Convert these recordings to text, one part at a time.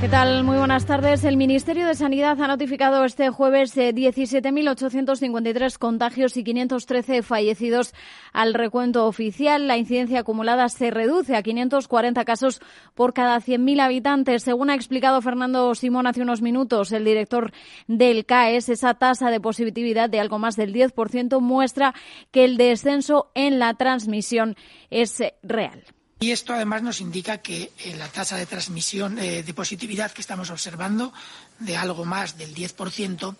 ¿Qué tal? Muy buenas tardes. El Ministerio de Sanidad ha notificado este jueves 17.853 eh, contagios y 513 fallecidos al recuento oficial. La incidencia acumulada se reduce a 540 casos por cada 100.000 habitantes. Según ha explicado Fernando Simón hace unos minutos, el director del CAES, esa tasa de positividad de algo más del 10% muestra que el descenso en la transmisión es eh, real. Y esto además nos indica que eh, la tasa de transmisión eh, de positividad que estamos observando, de algo más del 10%,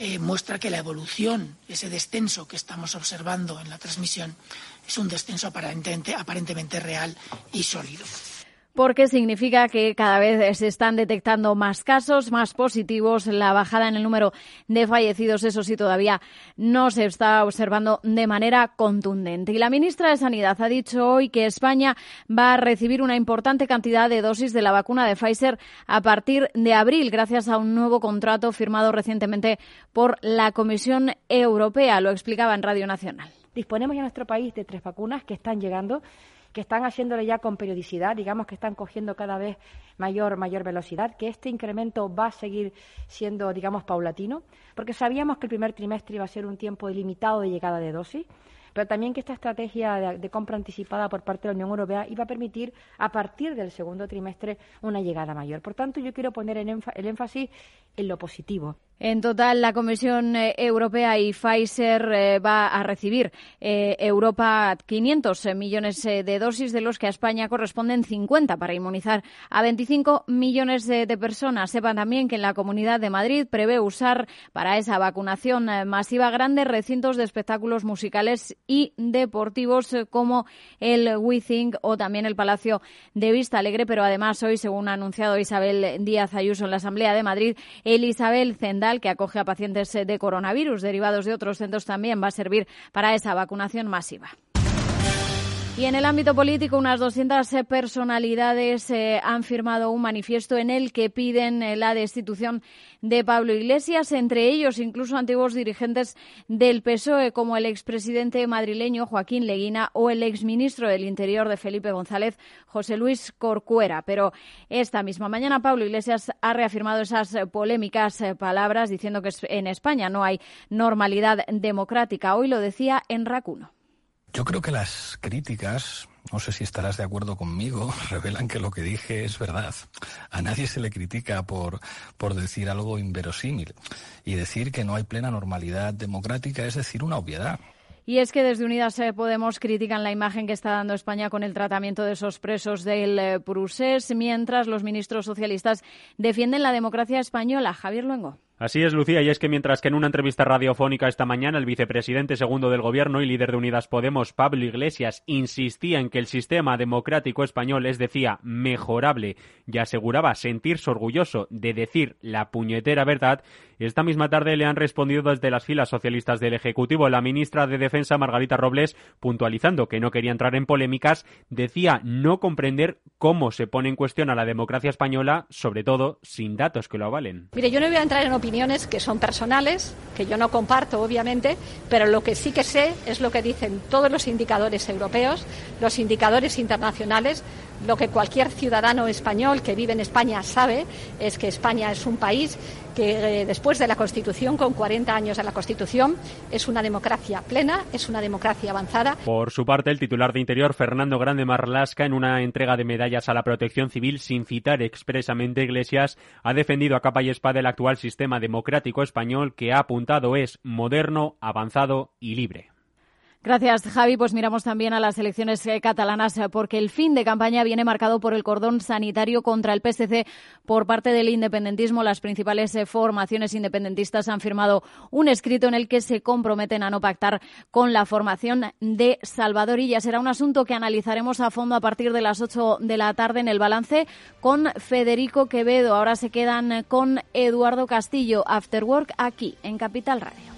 eh, muestra que la evolución, ese descenso que estamos observando en la transmisión, es un descenso aparentemente real y sólido porque significa que cada vez se están detectando más casos, más positivos. La bajada en el número de fallecidos, eso sí, todavía no se está observando de manera contundente. Y la ministra de Sanidad ha dicho hoy que España va a recibir una importante cantidad de dosis de la vacuna de Pfizer a partir de abril, gracias a un nuevo contrato firmado recientemente por la Comisión Europea. Lo explicaba en Radio Nacional. Disponemos ya en nuestro país de tres vacunas que están llegando que están haciéndole ya con periodicidad, digamos que están cogiendo cada vez mayor, mayor velocidad, que este incremento va a seguir siendo, digamos, paulatino, porque sabíamos que el primer trimestre iba a ser un tiempo ilimitado de llegada de dosis pero también que esta estrategia de, compra anticipada por parte de la Unión Europea iba a permitir, a partir del segundo trimestre, una llegada mayor. Por tanto, yo quiero poner el énfasis en lo positivo. En total, la Comisión eh, Europea y Pfizer eh, va a recibir eh, Europa 500 millones de dosis, de los que a España corresponden 50 para inmunizar a 25 millones de, personas. Sepan también que en la Comunidad de Madrid prevé usar para esa vacunación masiva grandes recintos de espectáculos musicales y deportivos como el WeThink o también el Palacio de Vista Alegre. Pero además, hoy, según ha anunciado Isabel Díaz Ayuso en la Asamblea de Madrid, el Isabel Zendal que acoge a pacientes eh, de coronavirus derivados de otros centros también va a servir para esa vacunación masiva. Y en el ámbito político, unas 200 eh, personalidades eh, han firmado un manifiesto en el que piden eh, la destitución de Pablo Iglesias, entre ellos incluso antiguos dirigentes del PSOE, como el expresidente madrileño Joaquín Leguina o el exministro del Interior de Felipe González, José Luis Corcuera. Pero esta misma mañana Pablo Iglesias ha reafirmado esas polémicas palabras diciendo que en España no hay normalidad democrática. Hoy lo decía en Racuno. Yo creo que las críticas, no sé si estarás de acuerdo conmigo, revelan que lo que dije es verdad. A nadie se le critica por, por decir algo inverosímil. Y decir que no hay plena normalidad democrática es decir una obviedad. Y es que desde Unidas eh, Podemos critican la imagen que está dando España con el tratamiento de esos presos del eh, Prusés, mientras los ministros socialistas defienden la democracia española. Javier Luengo. Así es, Lucía, y es que mientras que en una entrevista radiofónica esta mañana el vicepresidente segundo del Gobierno y líder de Unidas Podemos, Pablo Iglesias, insistía en que el sistema democrático español es, decía, mejorable y aseguraba sentirse orgulloso de decir la puñetera verdad, esta misma tarde le han respondido desde las filas socialistas del Ejecutivo. La ministra de Defensa, Margarita Robles, puntualizando que no quería entrar en polémicas, decía no comprender cómo se pone en cuestión a la democracia española, sobre todo sin datos que lo avalen. Mire, yo no voy a entrar en opiniones que son personales, que yo no comparto, obviamente, pero lo que sí que sé es lo que dicen todos los indicadores europeos, los indicadores internacionales. Lo que cualquier ciudadano español que vive en España sabe es que España es un país que eh, después de la Constitución, con 40 años de la Constitución, es una democracia plena, es una democracia avanzada. Por su parte, el titular de Interior, Fernando Grande Marlasca, en una entrega de medallas a la protección civil sin citar expresamente Iglesias, ha defendido a capa y espada el actual sistema democrático español que ha apuntado es moderno, avanzado y libre. Gracias, Javi. Pues miramos también a las elecciones eh, catalanas eh, porque el fin de campaña viene marcado por el cordón sanitario contra el PSC por parte del independentismo. Las principales eh, formaciones independentistas han firmado un escrito en el que se comprometen a no pactar con la formación de Salvador ya Será un asunto que analizaremos a fondo a partir de las 8 de la tarde en el balance con Federico Quevedo. Ahora se quedan con Eduardo Castillo, After Work, aquí en Capital Radio.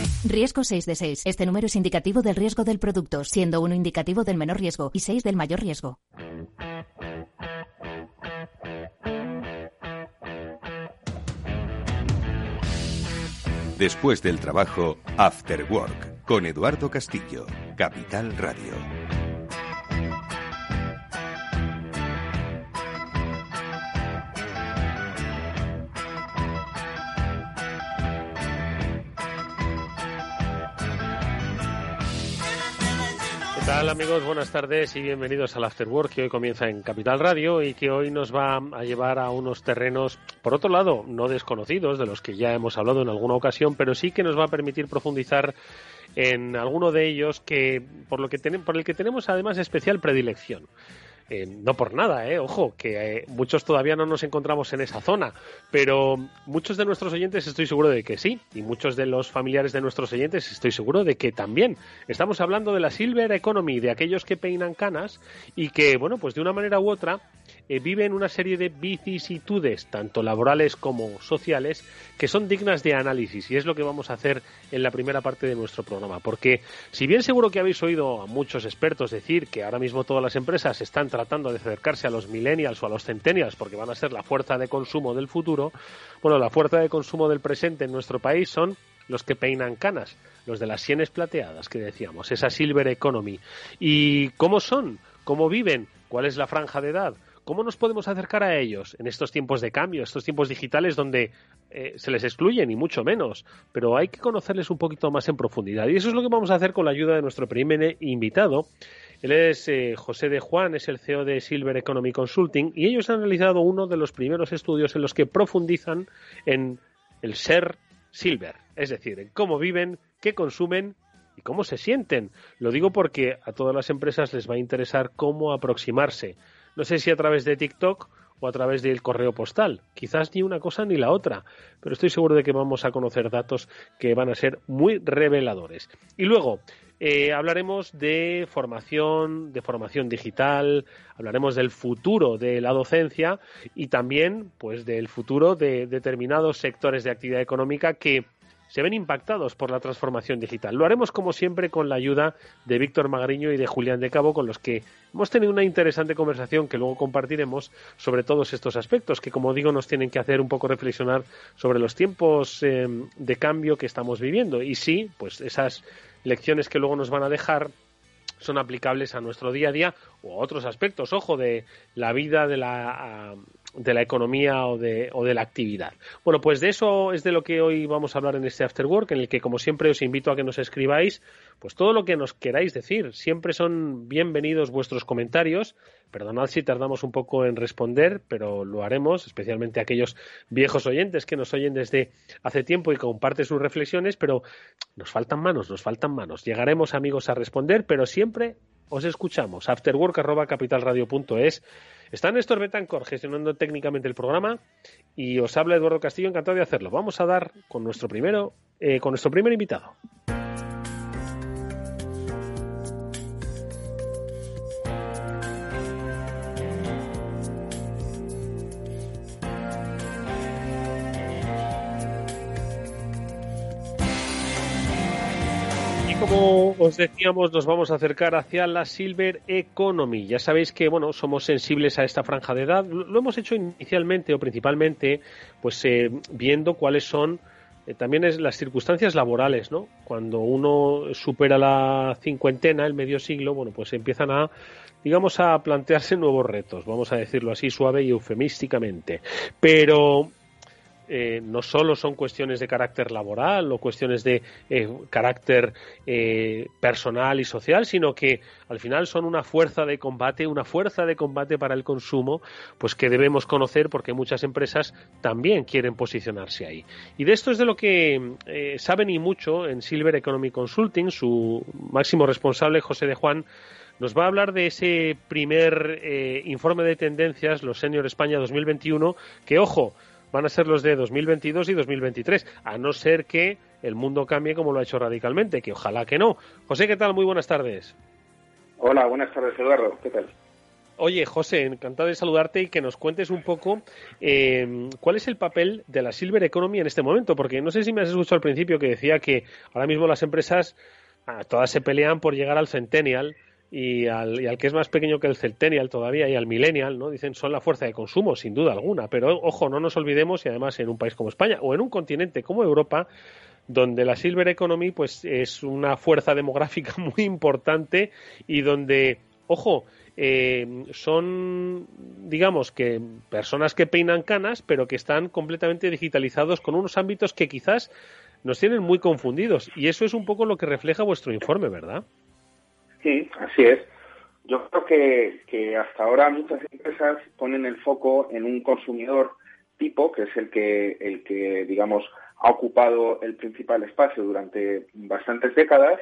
Riesgo 6 de 6. Este número es indicativo del riesgo del producto, siendo uno indicativo del menor riesgo y 6 del mayor riesgo. Después del trabajo, After Work, con Eduardo Castillo, Capital Radio. ¿Qué tal amigos? Buenas tardes y bienvenidos al After Work que hoy comienza en Capital Radio y que hoy nos va a llevar a unos terrenos, por otro lado, no desconocidos, de los que ya hemos hablado en alguna ocasión, pero sí que nos va a permitir profundizar en alguno de ellos que por lo que por el que tenemos además especial predilección. Eh, no por nada, eh, ojo, que eh, muchos todavía no nos encontramos en esa zona, pero muchos de nuestros oyentes estoy seguro de que sí, y muchos de los familiares de nuestros oyentes estoy seguro de que también. Estamos hablando de la Silver Economy, de aquellos que peinan canas y que, bueno, pues de una manera u otra eh, viven una serie de vicisitudes, tanto laborales como sociales, que son dignas de análisis, y es lo que vamos a hacer en la primera parte de nuestro programa, porque si bien seguro que habéis oído a muchos expertos decir que ahora mismo todas las empresas están tratando de acercarse a los millennials o a los centennials porque van a ser la fuerza de consumo del futuro, bueno, la fuerza de consumo del presente en nuestro país son los que peinan canas, los de las sienes plateadas que decíamos, esa silver economy. ¿Y cómo son? ¿Cómo viven? ¿Cuál es la franja de edad? ¿Cómo nos podemos acercar a ellos en estos tiempos de cambio, estos tiempos digitales donde eh, se les excluye, ni mucho menos? Pero hay que conocerles un poquito más en profundidad. Y eso es lo que vamos a hacer con la ayuda de nuestro primer invitado. Él es eh, José de Juan, es el CEO de Silver Economy Consulting y ellos han realizado uno de los primeros estudios en los que profundizan en el ser silver, es decir, en cómo viven, qué consumen y cómo se sienten. Lo digo porque a todas las empresas les va a interesar cómo aproximarse no sé si a través de TikTok o a través del correo postal. Quizás ni una cosa ni la otra, pero estoy seguro de que vamos a conocer datos que van a ser muy reveladores. Y luego, eh, hablaremos de formación, de formación digital, hablaremos del futuro de la docencia y también, pues, del futuro de determinados sectores de actividad económica que se ven impactados por la transformación digital. Lo haremos como siempre con la ayuda de Víctor Magariño y de Julián de Cabo, con los que hemos tenido una interesante conversación que luego compartiremos sobre todos estos aspectos que, como digo, nos tienen que hacer un poco reflexionar sobre los tiempos eh, de cambio que estamos viviendo. Y sí, pues esas lecciones que luego nos van a dejar son aplicables a nuestro día a día o a otros aspectos, ojo, de la vida de la, de la economía o de, o de la actividad. Bueno, pues de eso es de lo que hoy vamos a hablar en este After Work, en el que, como siempre, os invito a que nos escribáis pues todo lo que nos queráis decir. Siempre son bienvenidos vuestros comentarios. Perdonad si tardamos un poco en responder, pero lo haremos, especialmente aquellos viejos oyentes que nos oyen desde hace tiempo y comparten sus reflexiones, pero nos faltan manos, nos faltan manos. Llegaremos, amigos, a responder, pero siempre os escuchamos. Afterwork.capitalradio.es Está Néstor Betancor gestionando técnicamente el programa y os habla Eduardo Castillo, encantado de hacerlo. Vamos a dar con nuestro primero, eh, con nuestro primer invitado. Como os decíamos, nos vamos a acercar hacia la Silver Economy. Ya sabéis que, bueno, somos sensibles a esta franja de edad. Lo hemos hecho inicialmente o principalmente, pues eh, viendo cuáles son eh, también es las circunstancias laborales, ¿no? Cuando uno supera la cincuentena, el medio siglo, bueno, pues empiezan a, digamos, a plantearse nuevos retos, vamos a decirlo así suave y eufemísticamente. Pero eh, no solo son cuestiones de carácter laboral o cuestiones de eh, carácter eh, personal y social, sino que al final son una fuerza de combate, una fuerza de combate para el consumo, pues que debemos conocer porque muchas empresas también quieren posicionarse ahí. Y de esto es de lo que saben y mucho en Silver Economy Consulting, su máximo responsable, José de Juan, nos va a hablar de ese primer informe de tendencias, los Senior España 2021, que, ojo, van a ser los de 2022 y 2023, a no ser que el mundo cambie como lo ha hecho radicalmente, que ojalá que no. José, ¿qué tal? Muy buenas tardes. Hola, buenas tardes, Eduardo. ¿Qué tal? Oye, José, encantado de saludarte y que nos cuentes un poco eh, cuál es el papel de la Silver Economy en este momento, porque no sé si me has escuchado al principio que decía que ahora mismo las empresas ah, todas se pelean por llegar al Centennial y al, y al, que es más pequeño que el Centennial todavía y al Millennial, ¿no? Dicen son la fuerza de consumo, sin duda alguna. Pero ojo, no nos olvidemos, y además en un país como España o en un continente como Europa, donde la Silver Economy pues es una fuerza demográfica muy importante y donde, ojo, eh, son, digamos que personas que peinan canas, pero que están completamente digitalizados con unos ámbitos que quizás nos tienen muy confundidos. Y eso es un poco lo que refleja vuestro informe, ¿verdad? Sí, así es. Yo creo que, que hasta ahora muchas empresas ponen el foco en un consumidor tipo, que es el que, el que digamos, ha ocupado el principal espacio durante bastantes décadas,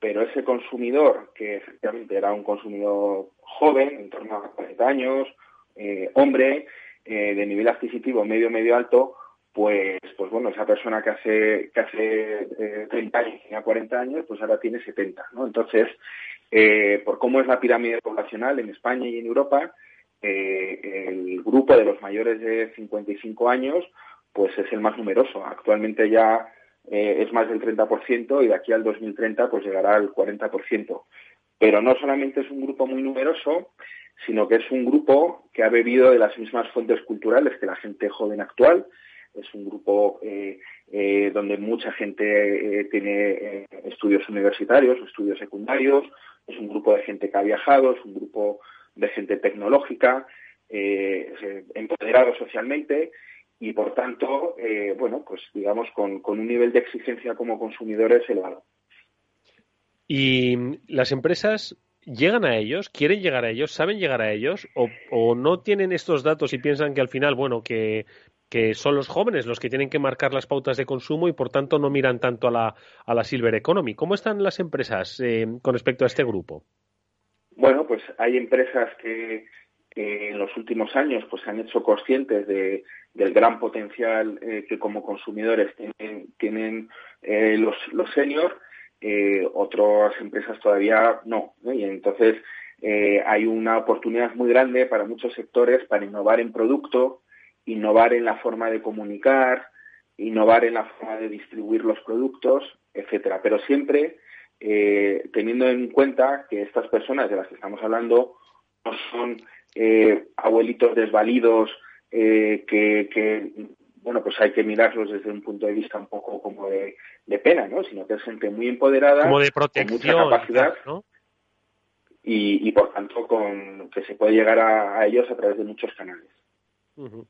pero ese consumidor, que efectivamente era un consumidor joven, en torno a 40 años, eh, hombre, eh, de nivel adquisitivo medio, medio alto, pues, pues bueno, esa persona que hace, que hace eh, 30 años tenía 40 años, pues ahora tiene 70, ¿no? Entonces, eh, por cómo es la pirámide poblacional en España y en Europa, eh, el grupo de los mayores de 55 años, pues es el más numeroso. Actualmente ya eh, es más del 30% y de aquí al 2030 pues llegará al 40%. Pero no solamente es un grupo muy numeroso, sino que es un grupo que ha bebido de las mismas fuentes culturales que la gente joven actual, es un grupo eh, eh, donde mucha gente eh, tiene estudios universitarios, estudios secundarios, es un grupo de gente que ha viajado, es un grupo de gente tecnológica, empoderado socialmente y por tanto, bueno, pues digamos con, con un nivel de exigencia como consumidores elevado. Y las empresas llegan a ellos, quieren llegar a ellos, saben llegar a ellos, o, o, no tienen estos datos y piensan que al final, bueno, que que son los jóvenes los que tienen que marcar las pautas de consumo y por tanto no miran tanto a la, a la Silver Economy. ¿Cómo están las empresas eh, con respecto a este grupo? Bueno, pues hay empresas que, en los últimos años pues se han hecho conscientes de, del gran potencial eh, que como consumidores tienen, eh, los, los seniors, eh, otras empresas todavía no. Y entonces hay una oportunidad muy grande para muchos sectores para innovar en producto, innovar en la forma de comunicar, innovar en la forma de distribuir los productos, etcétera. Pero siempre eh, teniendo en cuenta que estas personas de las que estamos hablando no son eh, abuelitos desvalidos eh, que, que, bueno, pues hay que mirarlos desde un punto de vista un poco como de, de pena, ¿no? Sino que es gente muy empoderada, como de protección, con mucha capacidad, ¿no? y, y por tanto con que se puede llegar a, a ellos a través de muchos canales. Uh -huh.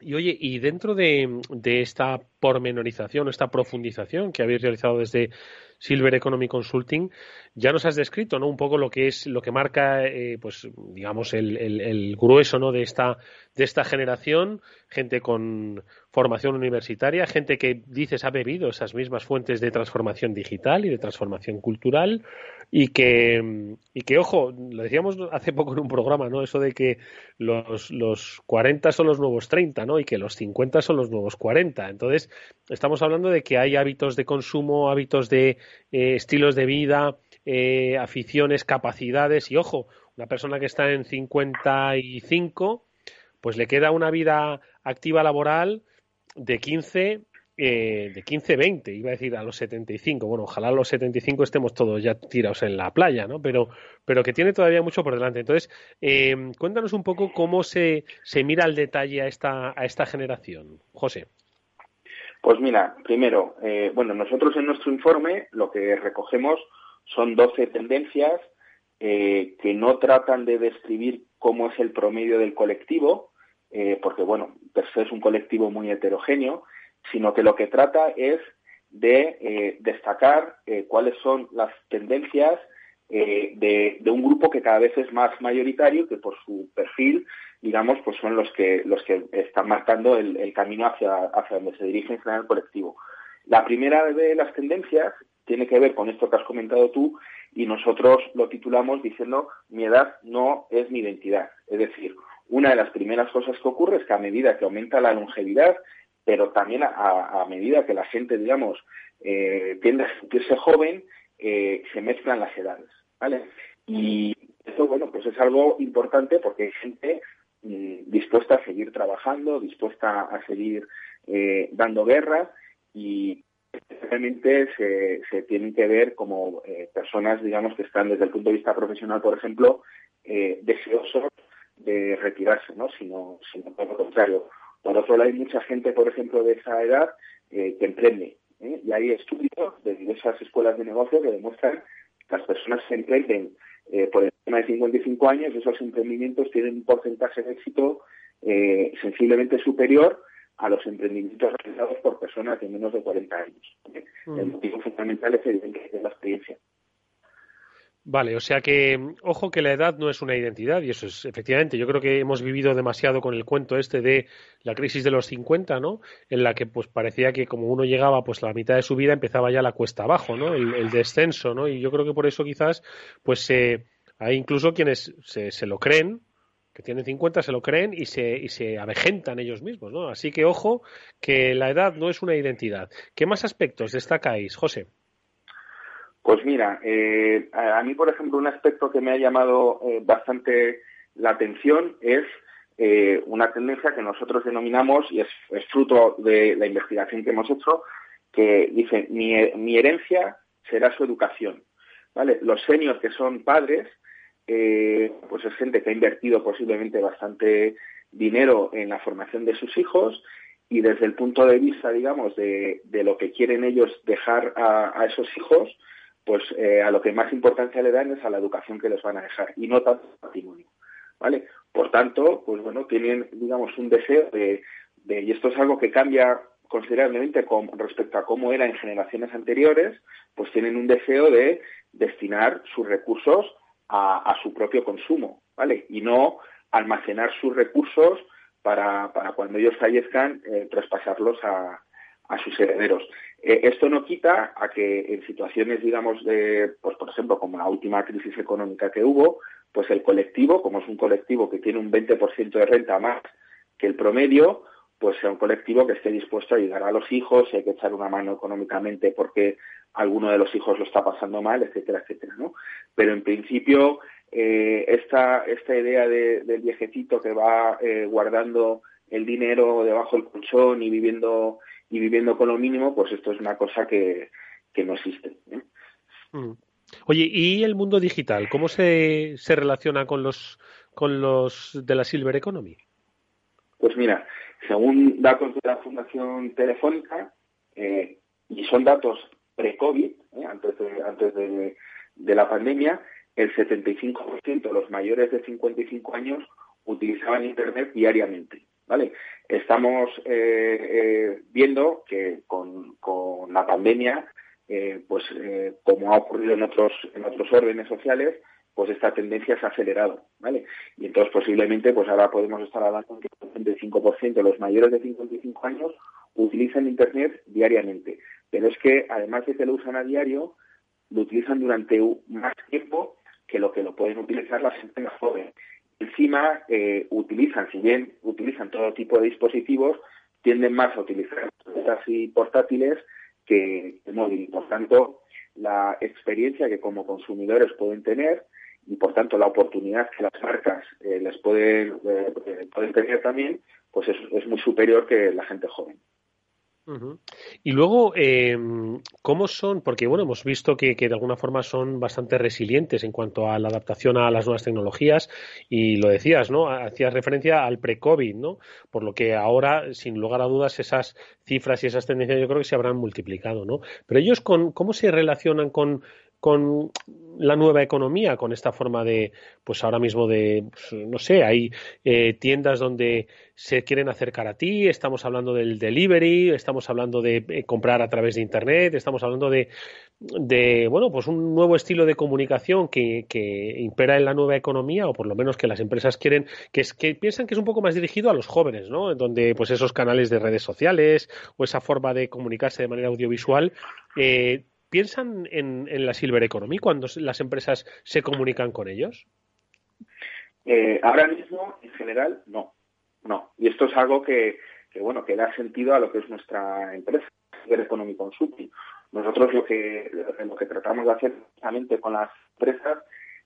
Y oye, y dentro de, de, esta pormenorización, esta profundización que habéis realizado desde Silver Economy Consulting, ya nos has descrito, ¿no? Un poco lo que es, lo que marca, eh, pues, digamos, el, el, el, grueso, ¿no? De esta, de esta generación, gente con formación universitaria, gente que dices ha bebido esas mismas fuentes de transformación digital y de transformación cultural, y que, y que ojo, lo decíamos hace poco en un programa, ¿no? Eso de que los, los 40 son los nuevos 30, ¿no? Y que los 50 son los nuevos 40. Entonces, estamos hablando de que hay hábitos de consumo, hábitos de eh, estilos de vida, eh, aficiones, capacidades, y ojo, una persona que está en 55, pues le queda una vida activa laboral de 15 eh, de 15, 20, iba a decir a los 75. Bueno, ojalá a los 75 estemos todos ya tirados en la playa, ¿no? Pero, pero que tiene todavía mucho por delante. Entonces, cuéntanos un poco cómo se, se mira al detalle a esta, a esta generación. José. Pues mira, primero, eh, bueno, nosotros en nuestro informe lo que recogemos son 12 tendencias eh, que no tratan de describir cómo es el promedio del colectivo, eh, porque, bueno, per se es un colectivo muy heterogéneo, sino que lo que trata es de eh, destacar cuáles son las tendencias eh, de, de, un grupo que cada vez es más mayoritario, que por su perfil, digamos, pues son los que los que están marcando el, el camino hacia, hacia donde se dirige en general el colectivo. La primera de las tendencias tiene que ver con esto que has comentado tú y nosotros lo titulamos diciendo mi edad no es mi identidad. Es decir, una de las primeras cosas que ocurre es que a medida que aumenta la longevidad pero también a, medida que la gente, digamos, eh, tiende a sentirse joven, eh, se mezclan las edades, ¿vale? Y esto, bueno, pues es algo importante porque hay gente mm, dispuesta a seguir trabajando, dispuesta a seguir eh, dando guerra y realmente se, se tienen que ver como personas, digamos, que están desde el punto de vista profesional, por ejemplo, deseosos de retirarse, ¿no? Sino, sino por lo contrario. Por otro lado, hay mucha gente, por ejemplo, de esa edad que emprende, ¿eh? Y hay estudios de diversas escuelas de negocio que demuestran las personas que emprenden eh, por encima de 55 años, esos emprendimientos tienen un porcentaje de éxito eh, sensiblemente superior a los emprendimientos realizados por personas de menos de 40 años. Mm. El motivo fundamental es evidente la experiencia. Vale, o sea que, ojo que la edad no es una identidad, y eso es, efectivamente, yo creo que hemos vivido demasiado con el cuento este de la crisis de los 50, ¿no? En la que pues parecía que como uno llegaba pues a la mitad de su vida empezaba ya la cuesta abajo, ¿no? El, descenso, ¿no? Y yo creo que por eso quizás pues hay incluso quienes se, se lo creen, que tienen 50 se lo creen y se, y se avejentan ellos mismos, ¿no? Así que ojo que la edad no es una identidad. ¿Qué más aspectos destacáis, José? Pues mira, eh, a mí, por ejemplo, un aspecto que me ha llamado eh, bastante la atención es eh, una tendencia que nosotros denominamos, y es, fruto de la investigación que hemos hecho, que dice, mi, herencia será su educación. ¿vale? Los seniors que son padres, pues es gente que ha invertido posiblemente bastante dinero en la formación de sus hijos y desde el punto de vista, digamos, de, lo que quieren ellos dejar a esos hijos, pues eh, a lo que más importancia le dan es a la educación que les van a dejar y no tanto al patrimonio, ¿vale? Por tanto, pues bueno, tienen, digamos, un deseo de, y esto es algo que cambia considerablemente con respecto a cómo era en generaciones anteriores, pues tienen un deseo de destinar sus recursos a, su propio consumo, ¿vale? Y no almacenar sus recursos para, para cuando ellos fallezcan, eh, traspasarlos a, a sus herederos. Eh, esto no quita a que en situaciones, digamos, de, pues por ejemplo, como la última crisis económica que hubo, pues el colectivo, como es un colectivo que tiene un 20% de renta más que el promedio, pues sea un colectivo que esté dispuesto a ayudar a los hijos, si hay que echar una mano económicamente porque alguno de los hijos lo está pasando mal, etcétera, etcétera, ¿no? Pero en principio, eh, esta, esta idea del viejecito que va eh, guardando el dinero debajo del colchón y viviendo y viviendo con lo mínimo, pues esto es una cosa que, no existe. ¿eh? Mm. Oye, ¿y el mundo digital? ¿Cómo se, se relaciona con los, con los de la Silver Economy? Pues mira, según datos de la Fundación Telefónica, eh, y son datos pre-COVID, ¿eh? antes, de, antes de, de la pandemia, el 75% de los mayores de 55 años utilizaban Internet diariamente. ¿Vale? Estamos eh, eh, viendo que con, la pandemia, eh, pues como ha ocurrido en otros, en otros órdenes sociales, pues esta tendencia se ha acelerado, ¿vale? Y entonces posiblemente, pues ahora podemos estar hablando de que el 75% de los mayores de 55 años utilizan Internet diariamente. Pero es que, además de que lo usan a diario, lo utilizan durante más tiempo que lo que lo pueden utilizar la gente más joven encima eh, utilizan, si bien utilizan todo tipo de dispositivos, tienden más a utilizar tabletas y portátiles que el móvil. Por tanto, la experiencia que como consumidores pueden tener y por tanto la oportunidad que las marcas eh, les eh, pueden tener también, pues es muy superior que la gente joven. Y luego, eh, ¿cómo son? Porque, bueno, hemos visto que, de alguna forma son bastante resilientes en cuanto a la adaptación a las nuevas tecnologías y lo decías, ¿no? Hacías referencia al pre-COVID, ¿no? Por lo que ahora, sin lugar a dudas, esas cifras y esas tendencias yo creo que se habrán multiplicado, ¿no? Pero ellos, con, ¿cómo se relacionan con, con la nueva economía, con esta forma de, pues ahora mismo de, pues, no sé, hay eh, tiendas donde se quieren acercar a ti, estamos hablando del delivery, estamos hablando de eh, comprar a través de Internet, estamos hablando de, de, bueno, pues un nuevo estilo de comunicación que, que impera en la nueva economía, o por lo menos que las empresas quieren, que, es, que piensan que es un poco más dirigido a los jóvenes, ¿no? Donde, pues esos canales de redes sociales o esa forma de comunicarse de manera audiovisual, eh, ¿Piensan en, la Silver Economy cuando las empresas se comunican con ellos? Eh, ahora mismo, en general, no. No. Y esto es algo que, bueno, que da sentido a lo que es nuestra empresa, Economy Consulting. Nosotros lo que, lo que tratamos de hacer precisamente con las empresas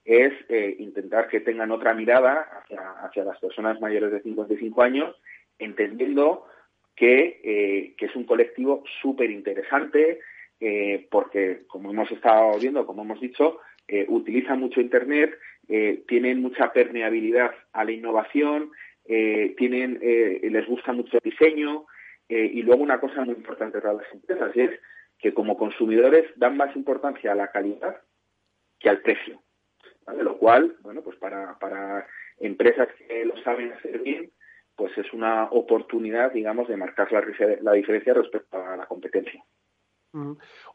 es eh, intentar que tengan otra mirada hacia, hacia, las personas mayores de 55 años, entendiendo que, eh, que es un colectivo súper interesante, eh, porque, como hemos estado viendo, como hemos dicho, eh, utilizan mucho Internet, eh, tienen mucha permeabilidad a la innovación, eh, tienen, les gusta mucho el diseño, y luego una cosa muy importante para las empresas es que como consumidores dan más importancia a la calidad que al precio. Lo cual, bueno, pues para, para empresas que lo saben hacer bien, pues es una oportunidad, digamos, de marcar la diferencia respecto a la competencia.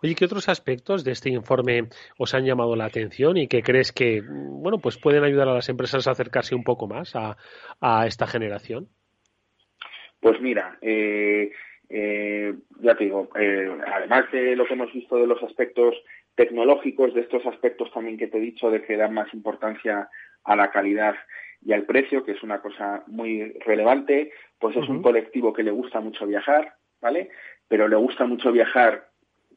Oye, ¿qué otros aspectos de este informe os han llamado la atención y que crees que, bueno, pues pueden ayudar a las empresas a acercarse un poco más a, a esta generación? Pues mira, eh, eh, ya te digo, eh, además de lo que hemos visto de los aspectos tecnológicos, de estos aspectos también que te he dicho de que dan más importancia a la calidad y al precio, que es una cosa muy relevante, pues es uh -huh. un colectivo que le gusta mucho viajar, ¿vale? Pero le gusta mucho viajar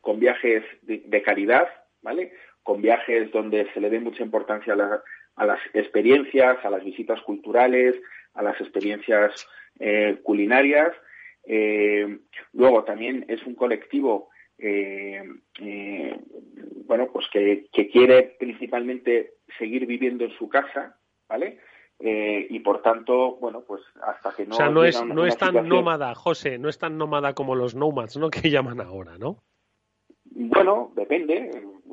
con viajes de, de calidad, ¿vale? Con viajes donde se le dé mucha importancia a, la, a, las experiencias, a las visitas culturales, a las experiencias eh, culinarias. Eh, luego también es un colectivo eh, eh, bueno, pues que, que, quiere principalmente seguir viviendo en su casa, ¿vale? Eh, y por tanto, bueno, pues hasta que no. O sea, no es, no es tan situación... nómada, José, no es tan nómada como los nomads, ¿no? Que llaman ahora, ¿no? Bueno, depende.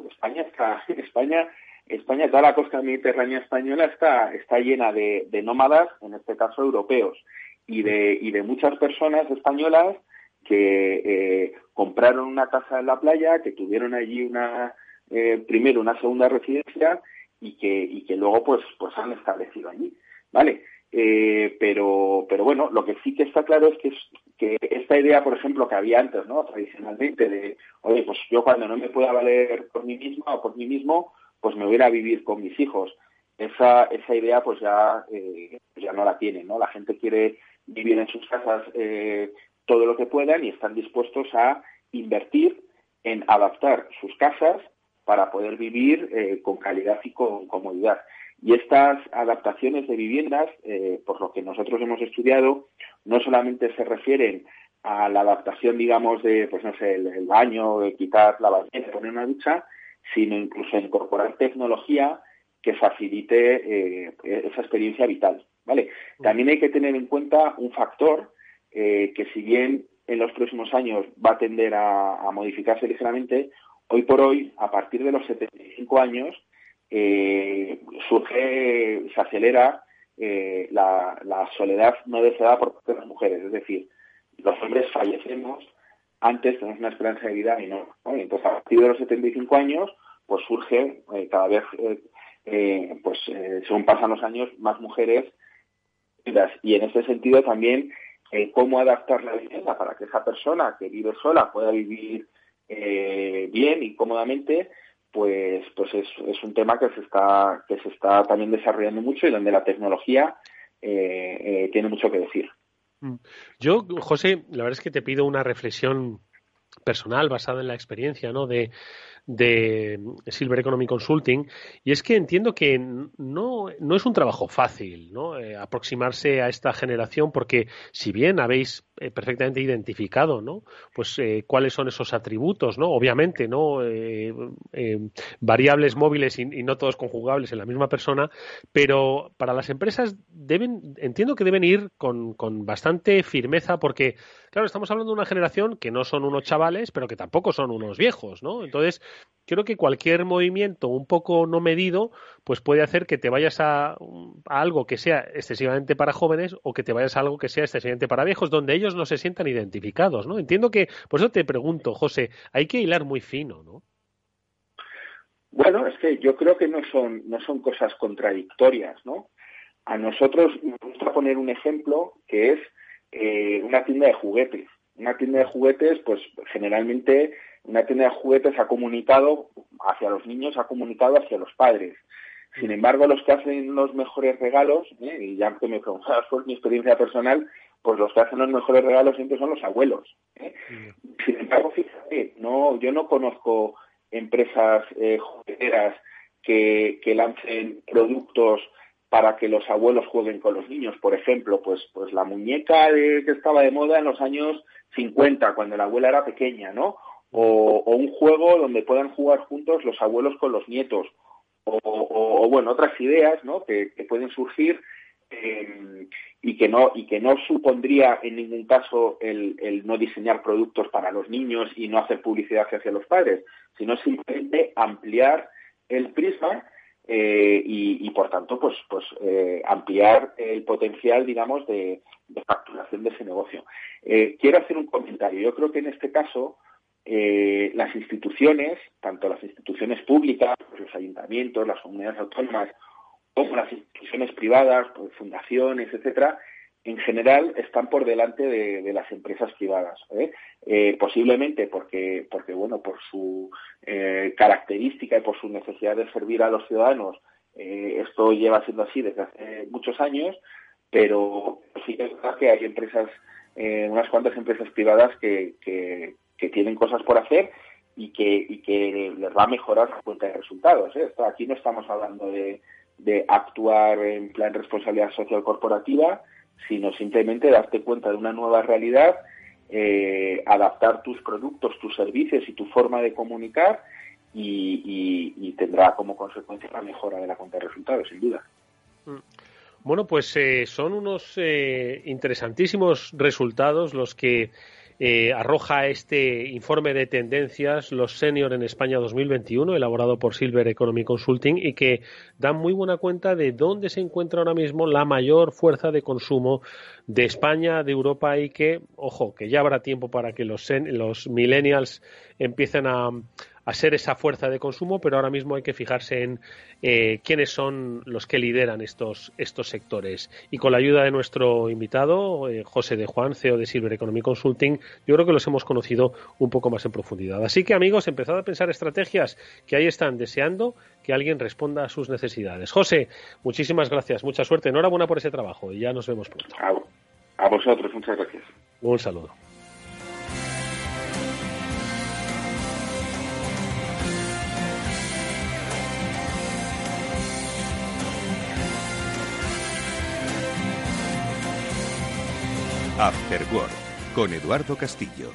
España está, España, España, toda la costa mediterránea española está, está llena de, de nómadas, en este caso europeos, y de, y de muchas personas españolas que eh, compraron una casa en la playa, que tuvieron allí una eh, primero una segunda residencia y que y que luego pues pues han establecido allí, vale. Eh, pero pero bueno, lo que sí que está claro es que que esta idea, por ejemplo, que había antes, ¿no? Tradicionalmente de, oye, pues yo cuando no me pueda valer por mí misma o por mí mismo, pues me voy a vivir con mis hijos. Esa esa idea pues ya eh, ya no la tienen, ¿no? La gente quiere vivir en sus casas eh, todo lo que puedan y están dispuestos a invertir en adaptar sus casas para poder vivir eh, con calidad y con comodidad. Y estas adaptaciones de viviendas, eh, por lo que nosotros hemos estudiado, no solamente se refieren a la adaptación, digamos, de, pues no sé, el, el baño, de quitar la bañera, poner una ducha, sino incluso incorporar tecnología que facilite eh, esa experiencia vital. ¿vale? También hay que tener en cuenta un factor eh, que si bien en los próximos años va a tender a, a, modificarse ligeramente, hoy por hoy, a partir de los 75 años, eh, surge, se acelera eh, la, soledad no deseada por parte de las mujeres. Es decir, los hombres fallecemos antes, tenemos una esperanza de vida y no. ¿no? Entonces, a partir de los 75 años, pues surge eh, cada vez, pues según pasan los años, más mujeres. Y en este sentido también eh, cómo adaptar la vivienda para que esa persona que vive sola pueda vivir eh, bien y cómodamente, pues, pues es, es, un tema que se está que se está también desarrollando mucho y donde la tecnología eh, tiene mucho que decir. Yo, José, la verdad es que te pido una reflexión personal basada en la experiencia, ¿no? De de Silver Economy Consulting y es que entiendo que no, no es un trabajo fácil ¿no? Eh, aproximarse a esta generación porque si bien habéis eh, perfectamente identificado ¿no? pues eh, cuáles son esos atributos ¿no? obviamente no eh, variables móviles y, no todos conjugables en la misma persona pero para las empresas deben entiendo que deben ir con, con bastante firmeza porque claro estamos hablando de una generación que no son unos chavales pero que tampoco son unos viejos ¿no? entonces creo que cualquier movimiento un poco no medido pues puede hacer que te vayas a, algo que sea excesivamente para jóvenes o que te vayas a algo que sea excesivamente para viejos donde ellos no se sientan identificados, ¿no? Entiendo que, por eso te pregunto, José, hay que hilar muy fino, ¿no? Bueno, es que yo creo que no son, no son cosas contradictorias, ¿no? A nosotros nos gusta poner un ejemplo que es eh, una tienda de juguetes. Una tienda de juguetes, pues generalmente una tienda de juguetes ha comunicado hacia los niños, ha comunicado hacia los padres. Sin embargo, los que hacen los mejores regalos, ¿eh? y ya que me preguntabas por mi experiencia personal, pues los que hacen los mejores regalos siempre son los abuelos. ¿eh? Sin embargo, fíjate, no, yo no conozco empresas eh, jugueteras que, que lancen productos para que los abuelos jueguen con los niños. Por ejemplo, pues, pues la muñeca de, que estaba de moda en los años 50, cuando la abuela era pequeña, ¿no? O, un juego donde puedan jugar juntos los abuelos con los nietos. O, bueno, otras ideas, ¿no? Que, pueden surgir eh, y que no y que no supondría en ningún caso el, el, no diseñar productos para los niños y no hacer publicidad hacia los padres, sino simplemente ampliar el prisma eh, y, por tanto pues pues eh, ampliar el potencial digamos de, facturación de ese negocio eh, quiero hacer un comentario yo creo que en este caso las instituciones tanto las instituciones públicas pues, los ayuntamientos las comunidades autónomas como las instituciones privadas pues, fundaciones etcétera en general están por delante de, las empresas privadas ¿eh? Eh, posiblemente porque porque bueno por su eh, característica y por su necesidad de servir a los ciudadanos esto lleva siendo así desde hace muchos años pero sí es verdad que hay empresas unas cuantas empresas privadas que, que, tienen cosas por hacer y que, que les va a mejorar su cuenta de resultados. Esto, aquí no estamos hablando de, de actuar en plan responsabilidad social corporativa, sino simplemente darte cuenta de una nueva realidad, eh, adaptar tus productos, tus servicios y tu forma de comunicar y, tendrá como consecuencia la mejora de la cuenta de resultados, sin duda. Mm. Bueno, pues eh, son unos eh, interesantísimos resultados los que eh, arroja este informe de tendencias, los Senior en España 2021, elaborado por Silver Economy Consulting, y que dan muy buena cuenta de dónde se encuentra ahora mismo la mayor fuerza de consumo de España, de Europa, y que, ojo, que ya habrá tiempo para que los, los millennials empiecen a, a ser esa fuerza de consumo, pero ahora mismo hay que fijarse en eh, quiénes son los que lideran estos, estos sectores. Y con la ayuda de nuestro invitado, eh, José de Juan, CEO de Silver Economy Consulting, yo creo que los hemos conocido un poco más en profundidad. Así que, amigos, empezad a pensar estrategias que ahí están deseando que alguien responda a sus necesidades. José, muchísimas gracias, mucha suerte, enhorabuena por ese trabajo y ya nos vemos pronto. a vosotros, muchas gracias. Un saludo. After con Eduardo Castillo.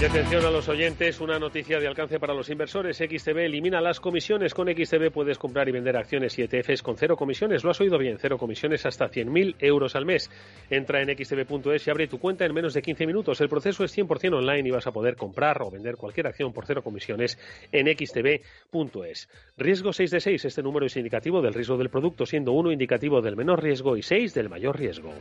Y atención a los oyentes, una noticia de alcance para los inversores. XTB elimina las comisiones. Con XTB puedes comprar y vender acciones y ETFs con cero comisiones. Lo has oído bien, cero comisiones hasta 100.000 euros al mes. Entra en xtb.es y abre tu cuenta en menos de 15 minutos. El proceso es 100% online y vas a poder comprar o vender cualquier acción por cero comisiones en xtb.es. Riesgo 6 de 6. Este número es indicativo del riesgo del producto, siendo 1 indicativo del menor riesgo y 6 del mayor riesgo.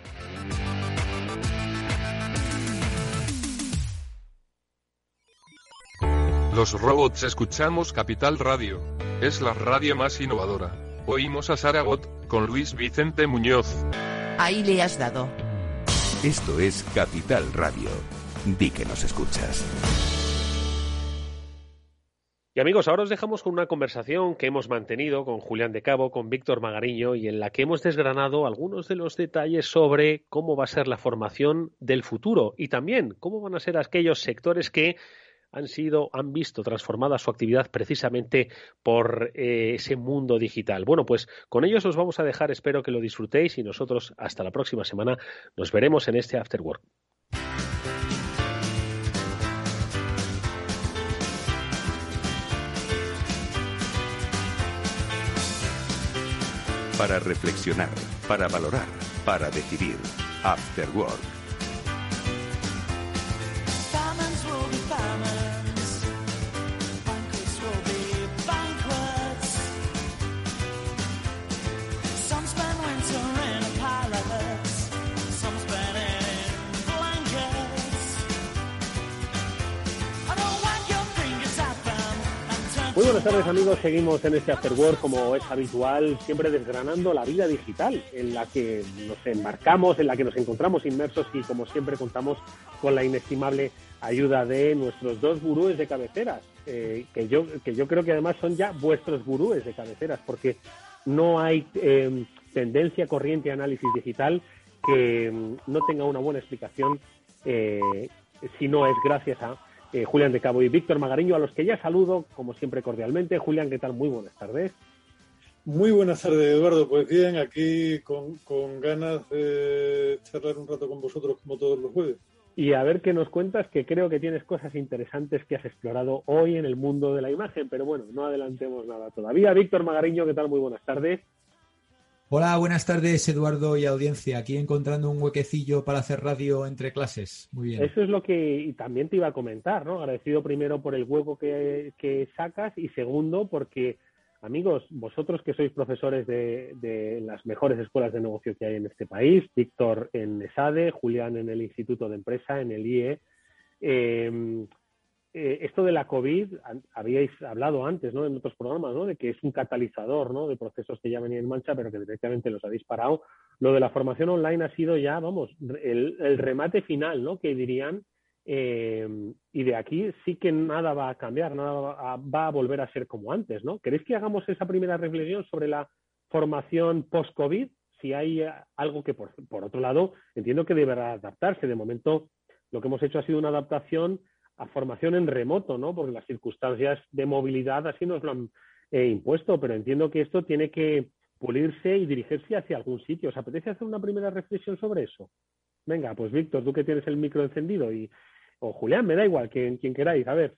Los robots escuchamos Capital Radio. Es la radio más innovadora. Oímos a Saragot, con Luis Vicente Muñoz. Ahí le has dado. Esto es Capital Radio. Di que nos escuchas. Y amigos, ahora os dejamos con una conversación que hemos mantenido con Julián de Cabo, con Víctor Magariño, y en la que hemos desgranado algunos de los detalles sobre cómo va a ser la formación del futuro y también cómo van a ser aquellos sectores que han sido, han visto transformada su actividad precisamente por eh, ese mundo digital. Bueno, pues con ellos os vamos a dejar, espero que lo disfrutéis y nosotros hasta la próxima semana nos veremos en este After Work. Para reflexionar, para valorar, para decidir. After Work buenas tardes amigos, seguimos en este After Work como es habitual, siempre desgranando la vida digital en la que nos embarcamos, en la que nos encontramos inmersos y como siempre contamos con la inestimable ayuda de nuestros dos gurúes de cabeceras, eh, que, yo, que yo creo que además son ya vuestros gurúes de cabeceras, porque no hay eh, tendencia corriente análisis digital que mm, no tenga una buena explicación eh, si no es gracias a eh, Julián de Cabo y Víctor Magariño, a los que ya saludo, como siempre, cordialmente. Julián, ¿qué tal? Muy buenas tardes. Muy buenas tardes, Eduardo. Pues bien, aquí con, con ganas de charlar un rato con vosotros como todos los jueves. Y a ver qué nos cuentas, que creo que tienes cosas interesantes que has explorado hoy en el mundo de la imagen, pero bueno, no adelantemos nada todavía. Víctor Magariño, ¿qué tal? Muy buenas tardes. Hola, buenas tardes Eduardo y audiencia. Aquí encontrando un huequecillo para hacer radio entre clases. Muy bien. Eso es lo que también te iba a comentar, ¿no? Agradecido primero por el hueco que, que sacas y segundo porque, amigos, vosotros que sois profesores de, de, las mejores escuelas de negocio que hay en este país, Víctor en ESADE, Julián en el Instituto de Empresa, en el IE, eh, eh, esto de la COVID, habíais hablado antes, ¿no? En otros programas, ¿no? De que es un catalizador, ¿no? De procesos que ya venían en marcha, pero que directamente los habéis parado. Lo de la formación online ha sido ya, vamos, el, remate final, ¿no? Que dirían. Eh, y de aquí sí que nada va a cambiar, nada va a, volver a ser como antes, ¿no? ¿Queréis que hagamos esa primera reflexión sobre la formación post-COVID? Si hay algo que, por, por otro lado, entiendo que deberá adaptarse. De momento, lo que hemos hecho ha sido una adaptación a formación en remoto, ¿no? Porque las circunstancias de movilidad así nos lo han eh, impuesto, pero entiendo que esto tiene que pulirse y dirigirse hacia algún sitio. ¿Os apetece hacer una primera reflexión sobre eso? Venga, pues Víctor, tú que tienes el micro encendido y o Julián, me da igual, quien, quien queráis, a ver.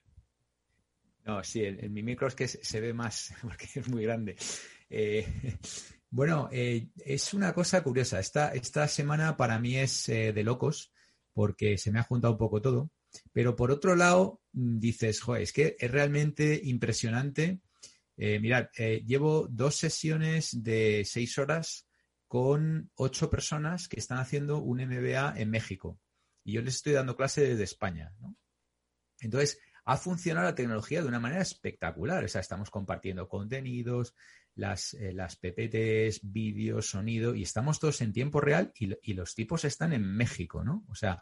No, sí, en, mi micro es que se, ve más porque es muy grande. Eh, bueno, eh, es una cosa curiosa. Esta, esta semana para mí es de locos porque se me ha juntado un poco todo. Pero por otro lado, mm, dices, joder, es que es realmente impresionante. Eh, mirad, eh, llevo dos sesiones de seis horas con ocho personas que están haciendo un MBA en México. Y yo les estoy dando clase desde España. ¿no? Entonces, ha funcionado la tecnología de una manera espectacular. O sea, estamos compartiendo contenidos, las, eh, las PPTs, vídeos, sonido, y estamos todos en tiempo real y, y, los tipos están en México, ¿no? O sea,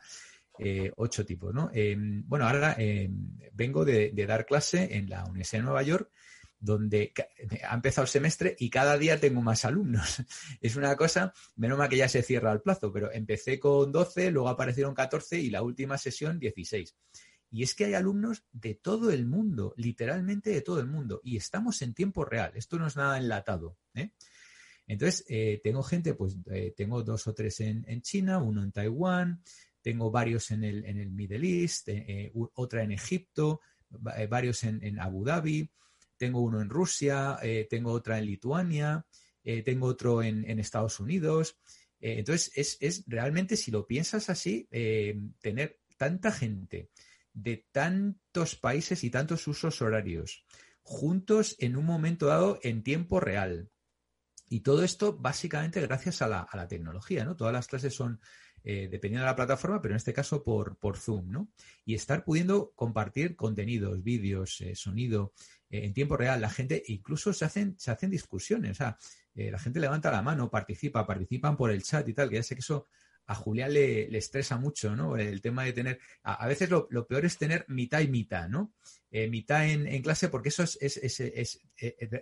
eh, ocho tipos, ¿no? Eh, bueno, ahora eh, vengo de, dar clase en la Universidad de Nueva York, donde ha empezado el semestre y cada día tengo más alumnos. es una cosa, menos mal que ya se cierra el plazo, pero empecé con 12, luego aparecieron 14 y la última sesión 16. Y es que hay alumnos de todo el mundo, literalmente de todo el mundo, y estamos en tiempo real. Esto no es nada enlatado. Entonces, tengo gente, pues tengo dos o tres en China, uno en Taiwán, tengo varios en el, en el Middle East, eh, eh otra en Egipto, eh, varios en, en, Abu Dhabi, tengo uno en Rusia, tengo otra en Lituania, tengo otro en, en, Estados Unidos. entonces, es, es, realmente, si lo piensas así, tener tanta gente de tantos países y tantos usos horarios juntos en un momento dado en tiempo real. Y todo esto básicamente gracias a la, a la tecnología, ¿no? Todas las clases son eh, dependiendo de la plataforma, pero en este caso por, por Zoom, ¿no? Y estar pudiendo compartir contenidos, vídeos, eh, sonido eh, en tiempo real. La gente, incluso se hacen, se hacen discusiones, o sea, la gente levanta la mano, participa, participan por el chat y tal, que ya sé que eso a Julián le, le estresa mucho, ¿no? El tema de tener, a, veces lo, lo, peor es tener mitad y mitad, ¿no? Mitad en, en, clase, porque eso es, es, es,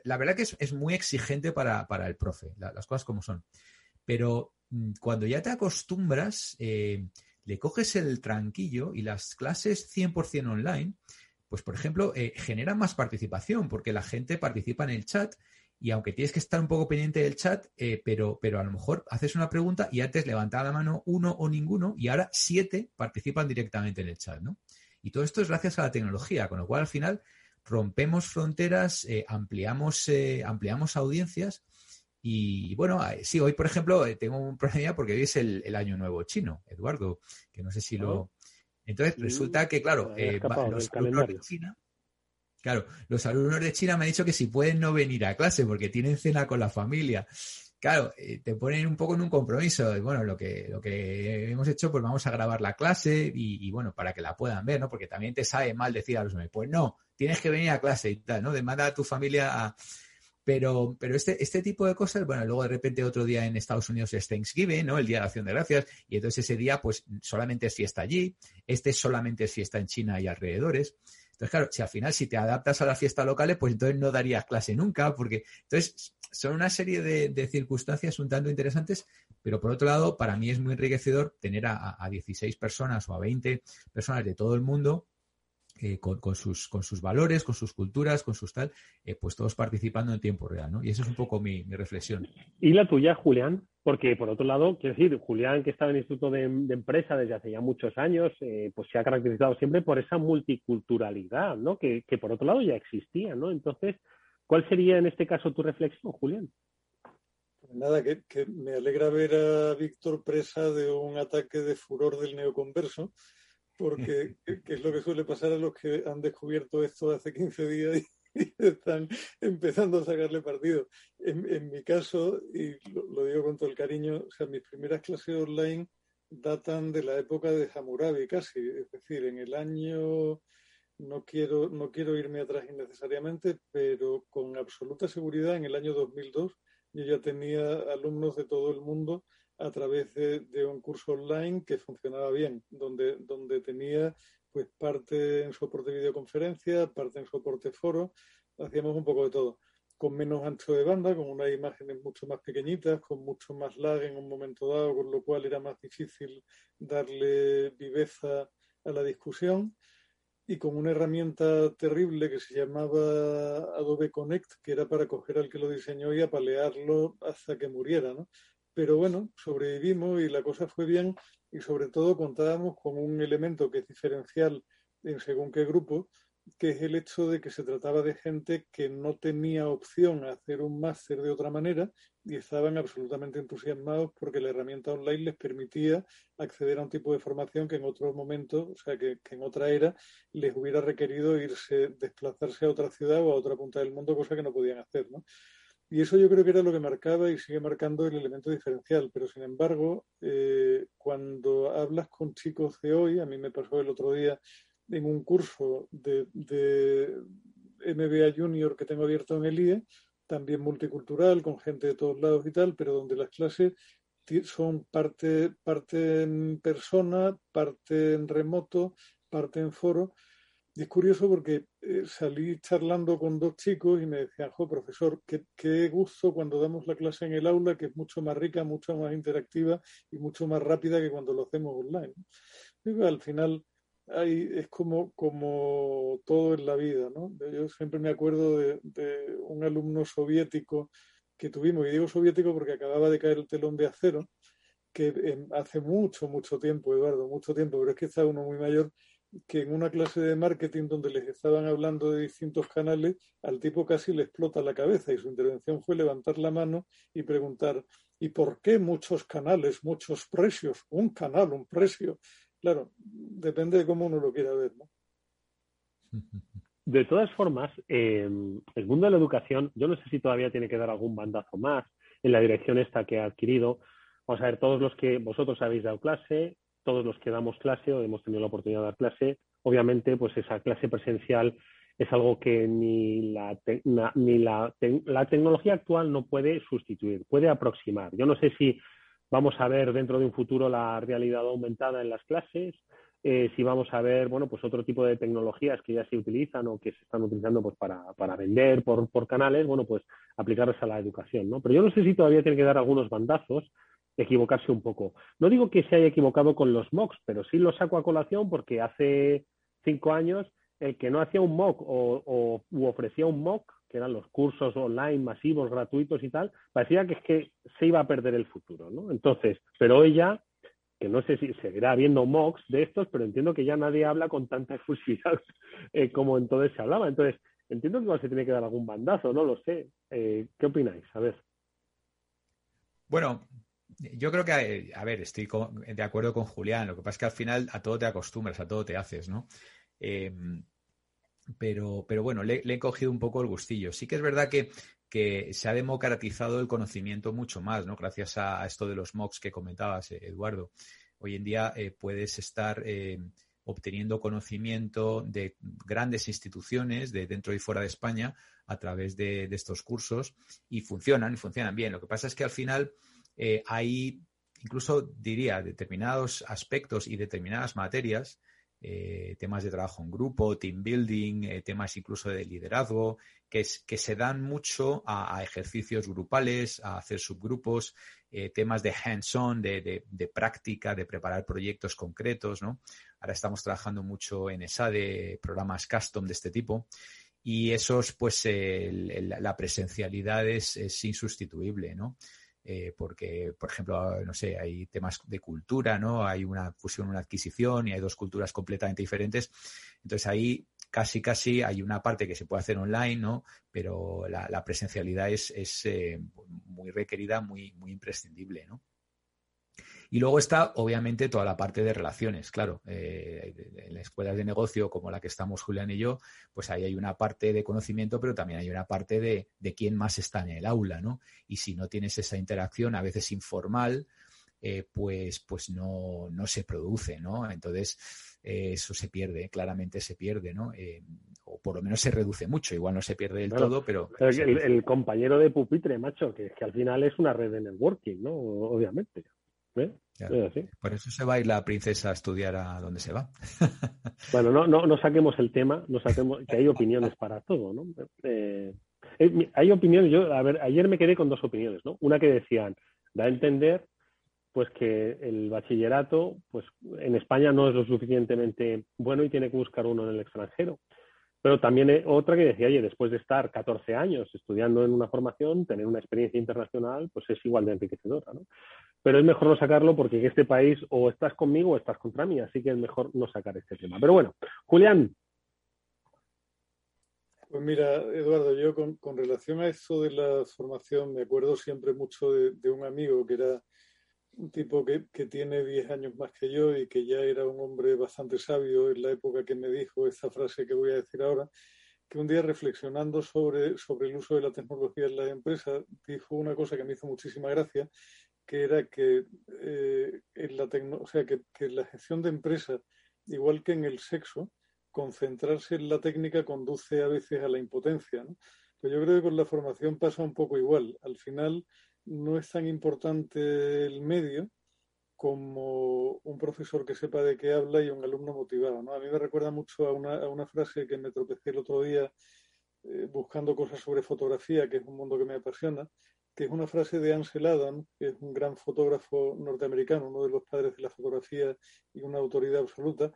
la verdad que es, muy exigente para, para el profe, la, las cosas como son. Pero cuando ya te acostumbras, eh, le coges el tranquillo y las clases 100% online, pues por ejemplo, eh, generan más participación porque la gente participa en el chat y aunque tienes que estar un poco pendiente del chat, eh, pero, pero a lo mejor haces una pregunta y antes levantaba la mano uno o ninguno y ahora siete participan directamente en el chat, ¿no? Y todo esto es gracias a la tecnología, con lo cual al final rompemos fronteras, ampliamos, ampliamos audiencias y bueno, eh, sí, hoy, por ejemplo, eh, tengo un problema porque hoy es el, el año nuevo chino, Eduardo, que no sé si lo... Oh. Entonces, resulta que, claro, eh, los alumnos de China, claro, los alumnos de China me han dicho que si pueden no venir a clase porque tienen cena con la familia. Claro, te ponen un poco en un compromiso. Bueno, lo que, lo que hemos hecho, pues vamos a grabar la clase y, y bueno, para que la puedan ver, ¿no? Porque también te sabe mal decir a los hombres, pues no, tienes que venir a clase y tal, ¿no? Demanda a tu familia a, pero, pero este, este tipo de cosas, bueno, luego de repente otro día en Estados Unidos es Thanksgiving, ¿no? El Día de Acción de Gracias, y entonces ese día, pues solamente es fiesta allí, este solamente es fiesta en China y alrededores. Entonces, claro, si al final si te adaptas a las fiestas locales, pues entonces no darías clase nunca, porque entonces son una serie de, circunstancias un tanto interesantes, pero por otro lado, para mí es muy enriquecedor tener a, a 16 personas o a 20 personas de todo el mundo eh, con, sus, con sus valores, con sus culturas, con sus tal, eh, pues todos participando en tiempo real, ¿no? Y esa es un poco mi, reflexión. ¿Y la tuya, Julián? Porque, por otro lado, quiero decir, Julián, que estaba en el Instituto de, Empresa desde hace ya muchos años, eh, pues se ha caracterizado siempre por esa multiculturalidad, ¿no? Que, que, por otro lado ya existía, ¿no? Entonces, ¿cuál sería en este caso tu reflexión, Julián? Pues nada, que, que me alegra ver a Víctor presa de un ataque de furor del neoconverso porque es lo que suele pasar a los que han descubierto esto hace 15 días y, están empezando a sacarle partido. En, mi caso, y lo, digo con todo el cariño, o sea, mis primeras clases online datan de la época de Hammurabi casi, es decir, en el año, no quiero, no quiero irme atrás innecesariamente, pero con absoluta seguridad en el año 2002 yo ya tenía alumnos de todo el mundo a través de, un curso online que funcionaba bien, donde, donde tenía pues parte en soporte videoconferencia, parte en soporte foro, hacíamos un poco de todo, con menos ancho de banda, con unas imágenes mucho más pequeñitas, con mucho más lag en un momento dado, con lo cual era más difícil darle viveza a la discusión. Y con una herramienta terrible que se llamaba Adobe Connect, que era para coger al que lo diseñó y apalearlo hasta que muriera, ¿no? Pero bueno, sobrevivimos y la cosa fue bien y sobre todo contábamos con un elemento que es diferencial en según qué grupo, que es el hecho de que se trataba de gente que no tenía opción a hacer un máster de otra manera y estaban absolutamente entusiasmados porque la herramienta online les permitía acceder a un tipo de formación que en otro momento, o sea, que, que en otra era, les hubiera requerido irse, desplazarse a otra ciudad o a otra punta del mundo, cosa que no podían hacer, ¿no? Y eso yo creo que era lo que marcaba y sigue marcando el elemento diferencial. Pero sin embargo, eh, cuando hablas con chicos de hoy, a mí me pasó el otro día en un curso de, de MBA Junior que tengo abierto en el IE, también multicultural, con gente de todos lados y tal, pero donde las clases son parte, parte en persona, parte en remoto, parte en foro, y es curioso porque eh, salí charlando con dos chicos y me decían, jo, profesor, qué, gusto cuando damos la clase en el aula, que es mucho más rica, mucho más interactiva y mucho más rápida que cuando lo hacemos online. al final hay, es como, como todo en la vida, ¿no? Yo siempre me acuerdo de, un alumno soviético que tuvimos, y digo soviético porque acababa de caer el telón de acero, que hace mucho, mucho tiempo, Eduardo, mucho tiempo, pero es que está uno muy mayor que en una clase de marketing donde les estaban hablando de distintos canales, al tipo casi le explota la cabeza y su intervención fue levantar la mano y preguntar, ¿y por qué muchos canales, muchos precios? Un canal, un precio. Claro, depende de cómo uno lo quiera ver, ¿no? De todas formas, eh, el mundo de la educación, yo no sé si todavía tiene que dar algún bandazo más en la dirección esta que ha adquirido. Vamos a ver, todos los que vosotros habéis dado clase, todos los que damos clase o hemos tenido la oportunidad de dar clase, obviamente, pues esa clase presencial es algo que ni la, ni la, la tecnología actual no puede sustituir, puede aproximar. Yo no sé si vamos a ver dentro de un futuro la realidad aumentada en las clases, eh, si vamos a ver, bueno, pues otro tipo de tecnologías que ya se utilizan o que se están utilizando pues para, para vender por, por canales, bueno, pues aplicarlas a la educación, ¿no? Pero yo no sé si todavía tiene que dar algunos bandazos equivocarse un poco. No digo que se haya equivocado con los mocks, pero sí lo saco a colación porque hace cinco años el que no hacía un mock o, ofrecía un mock, que eran los cursos online masivos, gratuitos y tal, parecía que es que se iba a perder el futuro, ¿no? Entonces, pero ya, que no sé si seguirá habiendo mocks de estos, pero entiendo que ya nadie habla con tanta efusividad eh, como entonces se hablaba. Entonces, entiendo que se tiene que dar algún bandazo, no lo sé. Eh, ¿Qué opináis? A ver. Bueno, yo creo que, a ver, estoy de acuerdo con Julián. Lo que pasa es que al final a todo te acostumbras, a todo te haces, ¿no? Em, pero, pero bueno, le, he cogido un poco el gustillo. Sí que es verdad que, que, se ha democratizado el conocimiento mucho más, ¿no? Gracias a, esto de los mocks que comentabas, eh, Eduardo. Hoy en día eh, puedes estar eh, obteniendo conocimiento de grandes instituciones de dentro y fuera de España a través de, de estos cursos y funcionan, y funcionan bien. Lo que pasa es que al final eh, hay incluso diría determinados aspectos y determinadas materias eh, temas de trabajo en grupo, team building, eh, temas incluso de liderazgo, que, se dan mucho a, ejercicios grupales, a hacer subgrupos, eh, temas de hands-on, de, práctica, de preparar proyectos concretos, ¿no? Ahora estamos trabajando mucho en esa de programas custom de este tipo. Y esos, pues, la presencialidad es, es insustituible, ¿no? Eh, porque, por ejemplo, no sé, hay temas de cultura, ¿no? Hay una fusión, una adquisición y hay dos culturas completamente diferentes. Entonces ahí casi, casi hay una parte que se puede hacer online, ¿no? Pero la, presencialidad es, es eh, muy requerida, muy, muy imprescindible, ¿no? Y luego está, obviamente, toda la parte de relaciones. Claro, eh, en las escuelas de negocio como la que estamos Julián y yo, pues ahí hay una parte de conocimiento, pero también hay una parte de, de quién más está en el aula, ¿no? Y si no tienes esa interacción, a veces informal, eh, pues, pues no, no se produce, ¿no? Entonces, eh, eso se pierde, claramente se pierde, ¿no? o por lo menos se reduce mucho, igual no se pierde del todo, pero... el, compañero de pupitre, macho, que, que al final es una red de networking, ¿no? Obviamente. Por eso se va a ir la princesa a estudiar a donde se va. bueno, no, no, no saquemos el tema, no saquemos, que hay opiniones para todo, ¿no? Eh, eh, hay opiniones, yo, a ver, ayer me quedé con dos opiniones, ¿no? Una que decían, da a entender pues que el bachillerato pues en España no es lo suficientemente bueno y tiene que buscar uno en el extranjero. Pero también eh, otra que decía, oye, después de estar 14 años estudiando en una formación, tener una experiencia internacional, pues es igual de enriquecedora, ¿no? Pero es mejor no sacarlo porque en este país o estás conmigo o estás contra mí, así que es mejor no sacar este tema. Pero bueno, Julián. Pues mira, Eduardo, yo con, relación a eso de la formación, me acuerdo siempre mucho de un amigo que era un tipo que, tiene 10 años más que yo y que ya era un hombre bastante sabio en la época que me dijo esta frase que voy a decir ahora, que un día reflexionando sobre, sobre el uso de la tecnología en las empresas, dijo una cosa que me hizo muchísima gracia, que era que, eh, en, la o sea, que, en la gestión de empresas, igual que en el sexo, concentrarse en la técnica conduce a veces a la impotencia. ¿no? Pues yo creo que con la formación pasa un poco igual. Al final, no es tan importante el medio como un profesor que sepa de qué habla y un alumno motivado. ¿no? A mí me recuerda mucho a una, frase que me tropecé el otro día eh, buscando cosas sobre fotografía, que es un mundo que me apasiona, que es una frase de Ansel Adams, que es un gran fotógrafo norteamericano, uno de los padres de la fotografía y una autoridad absoluta,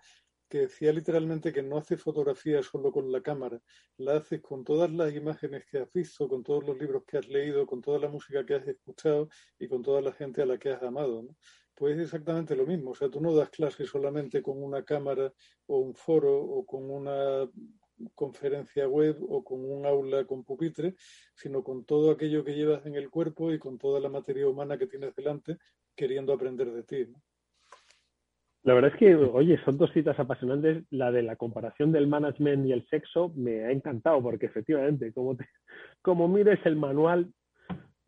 que decía literalmente que no hace fotografía solo con la cámara, la haces con todas las imágenes que has visto, con todos los libros que has leído, con toda la música que has escuchado y con toda la gente a la que has amado. Pues es exactamente lo mismo, o sea, tú no das clases solamente con una cámara o un foro o con una conferencia web o con un aula con pupitre, sino con todo aquello que llevas en el cuerpo y con toda la materia humana que tienes delante queriendo aprender de ti. La verdad es que, oye, son dos citas apasionantes. La de la comparación del management y el sexo me ha encantado porque efectivamente, como, te, como mires el manual,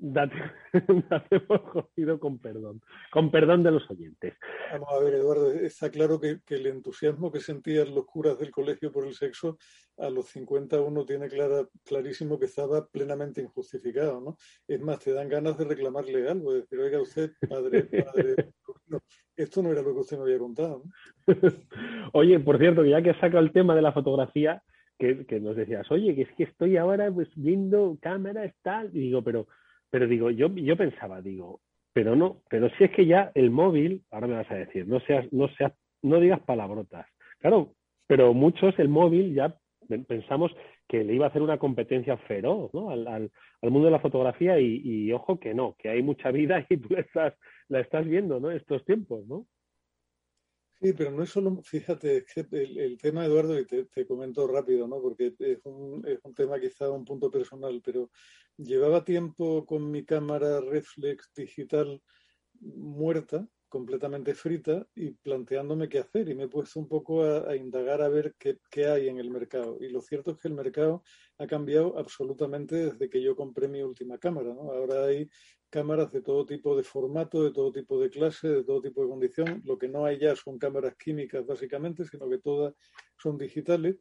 date, date por jodido con perdón, con perdón de los oyentes. Vamos a ver, Eduardo, está claro que, el entusiasmo que sentían los curas del colegio por el sexo a los 50 uno tiene clara, clarísimo que estaba plenamente injustificado, ¿no? Es más, te dan ganas de reclamarle algo, de decir, oiga usted, padre, padre, esto no era lo que usted me había contado. oye, por cierto, ya que has sacado el tema de la fotografía, que, nos decías, oye, que es que estoy ahora pues viendo cámaras, tal, y digo, pero, pero digo, yo, yo pensaba, digo, pero no, pero si es que ya el móvil, ahora me vas a decir, no seas, no seas, no digas palabrotas. Claro, pero muchos el móvil ya pensamos que le iba a hacer una competencia feroz ¿no? al, al, mundo de la fotografía y, ojo que no, que hay mucha vida y tú la estás, la estás viendo ¿no? estos tiempos, ¿no? Sí, pero no es solo, fíjate, el, el tema, Eduardo, y te, te, comento rápido, ¿no? Porque es un, es un tema quizá un punto personal, pero llevaba tiempo con mi cámara reflex digital muerta, completamente frita y planteándome qué hacer y me he puesto un poco a, indagar a ver qué, qué, hay en el mercado. Y lo cierto es que el mercado ha cambiado absolutamente desde que yo compré mi última cámara. ¿no? Ahora hay cámaras de todo tipo de formato, de todo tipo de clase, de todo tipo de condición. Lo que no hay ya son cámaras químicas básicamente, sino que todas son digitales.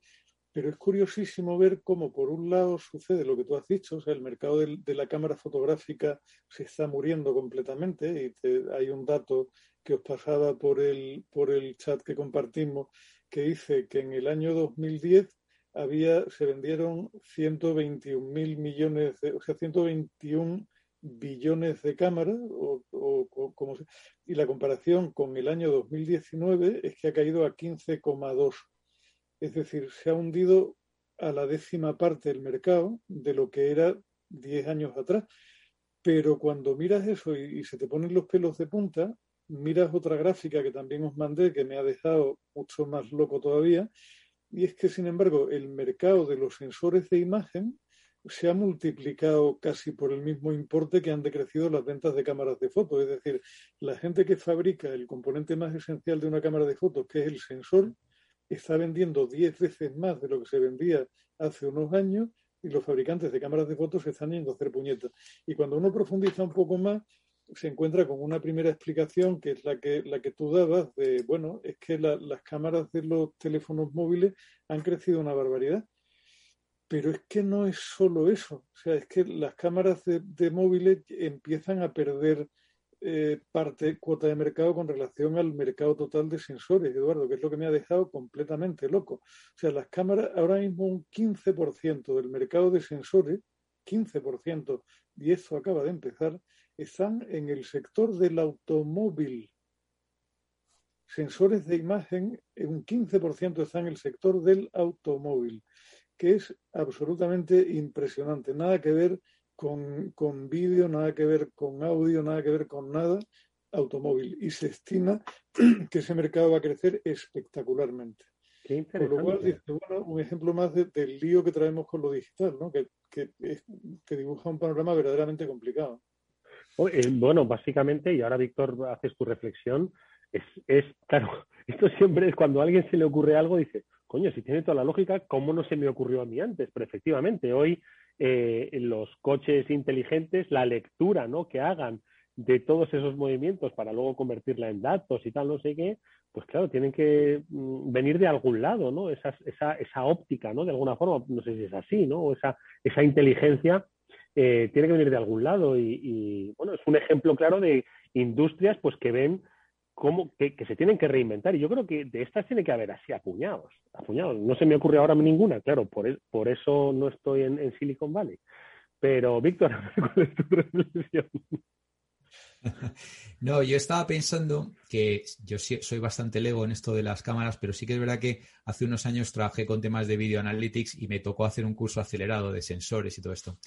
Pero es curiosísimo ver cómo, por un lado, sucede lo que tú has dicho, o sea, el mercado de, la cámara fotográfica se está muriendo completamente y hay un dato que os pasaba por el, por el chat que compartimos, que dice que en el año 2010 había, se vendieron 121 mil millones, de, o sea, 121 billones de cámaras, o, como y la comparación con el año 2019 es que ha caído a 15,2. Es decir, se ha hundido a la décima parte del mercado de lo que era 10 años atrás. Pero cuando miras eso y, y se te ponen los pelos de punta, miras otra gráfica que también os mandé que me ha dejado mucho más loco todavía, y es que, sin embargo, el mercado de los sensores de imagen se ha multiplicado casi por el mismo importe que han decrecido las ventas de cámaras de fotos. Es decir, la gente que fabrica el componente más esencial de una cámara de fotos, que es el sensor, está vendiendo 10 veces más de lo que se vendía hace unos años y los fabricantes de cámaras de fotos se están yendo a hacer puñetas. Y cuando uno profundiza un poco más, se encuentra con una primera explicación que es la que, la que tú dabas de, bueno, es que las cámaras de los teléfonos móviles han crecido una barbaridad. Pero es que no es solo eso. O sea, es que las cámaras de, móviles empiezan a perder eh, parte, cuota de mercado con relación al mercado total de sensores, Eduardo, que es lo que me ha dejado completamente loco. O sea, las cámaras, ahora mismo un 15% del mercado de sensores, 15%, y eso acaba de empezar, están en el sector del automóvil. Sensores de imagen, un 15% están en el sector del automóvil que es absolutamente impresionante. Nada que ver con, con vídeo, nada que ver con audio, nada que ver con nada automóvil. Y se estima que ese mercado va a crecer espectacularmente. Qué Por lo cual, bueno, un ejemplo más del lío que traemos con lo digital, ¿no? que, que, que dibuja un panorama verdaderamente complicado. Eh, bueno, básicamente, y ahora Víctor haces tu reflexión, es, es, claro, esto siempre es cuando a alguien se le ocurre algo, dice, coño, si tiene toda la lógica, ¿cómo no se me ocurrió a mí antes? Pero efectivamente, hoy eh, los coches inteligentes, la lectura ¿no? que hagan de todos esos movimientos para luego convertirla en datos y tal, no sé qué, pues claro, tienen que mm, venir de algún lado, ¿no? Esa, esa, esa óptica, ¿no? De alguna forma, no sé si es así, ¿no? O esa, esa inteligencia eh, tiene que venir de algún lado y, y, bueno, es un ejemplo claro de industrias pues que ven que, se tienen que reinventar. Y yo creo que de estas tiene que haber así apuñados. apuñados. No se me ocurre ahora ninguna, claro, por, e, por eso no estoy en, Silicon Valley. Pero, Víctor, ¿cuál es tu reflexión? No, yo estaba pensando que yo soy bastante lego en esto de las cámaras, pero sí que es verdad que hace unos años trabajé con temas de video analytics y me tocó hacer un curso acelerado de sensores y todo esto.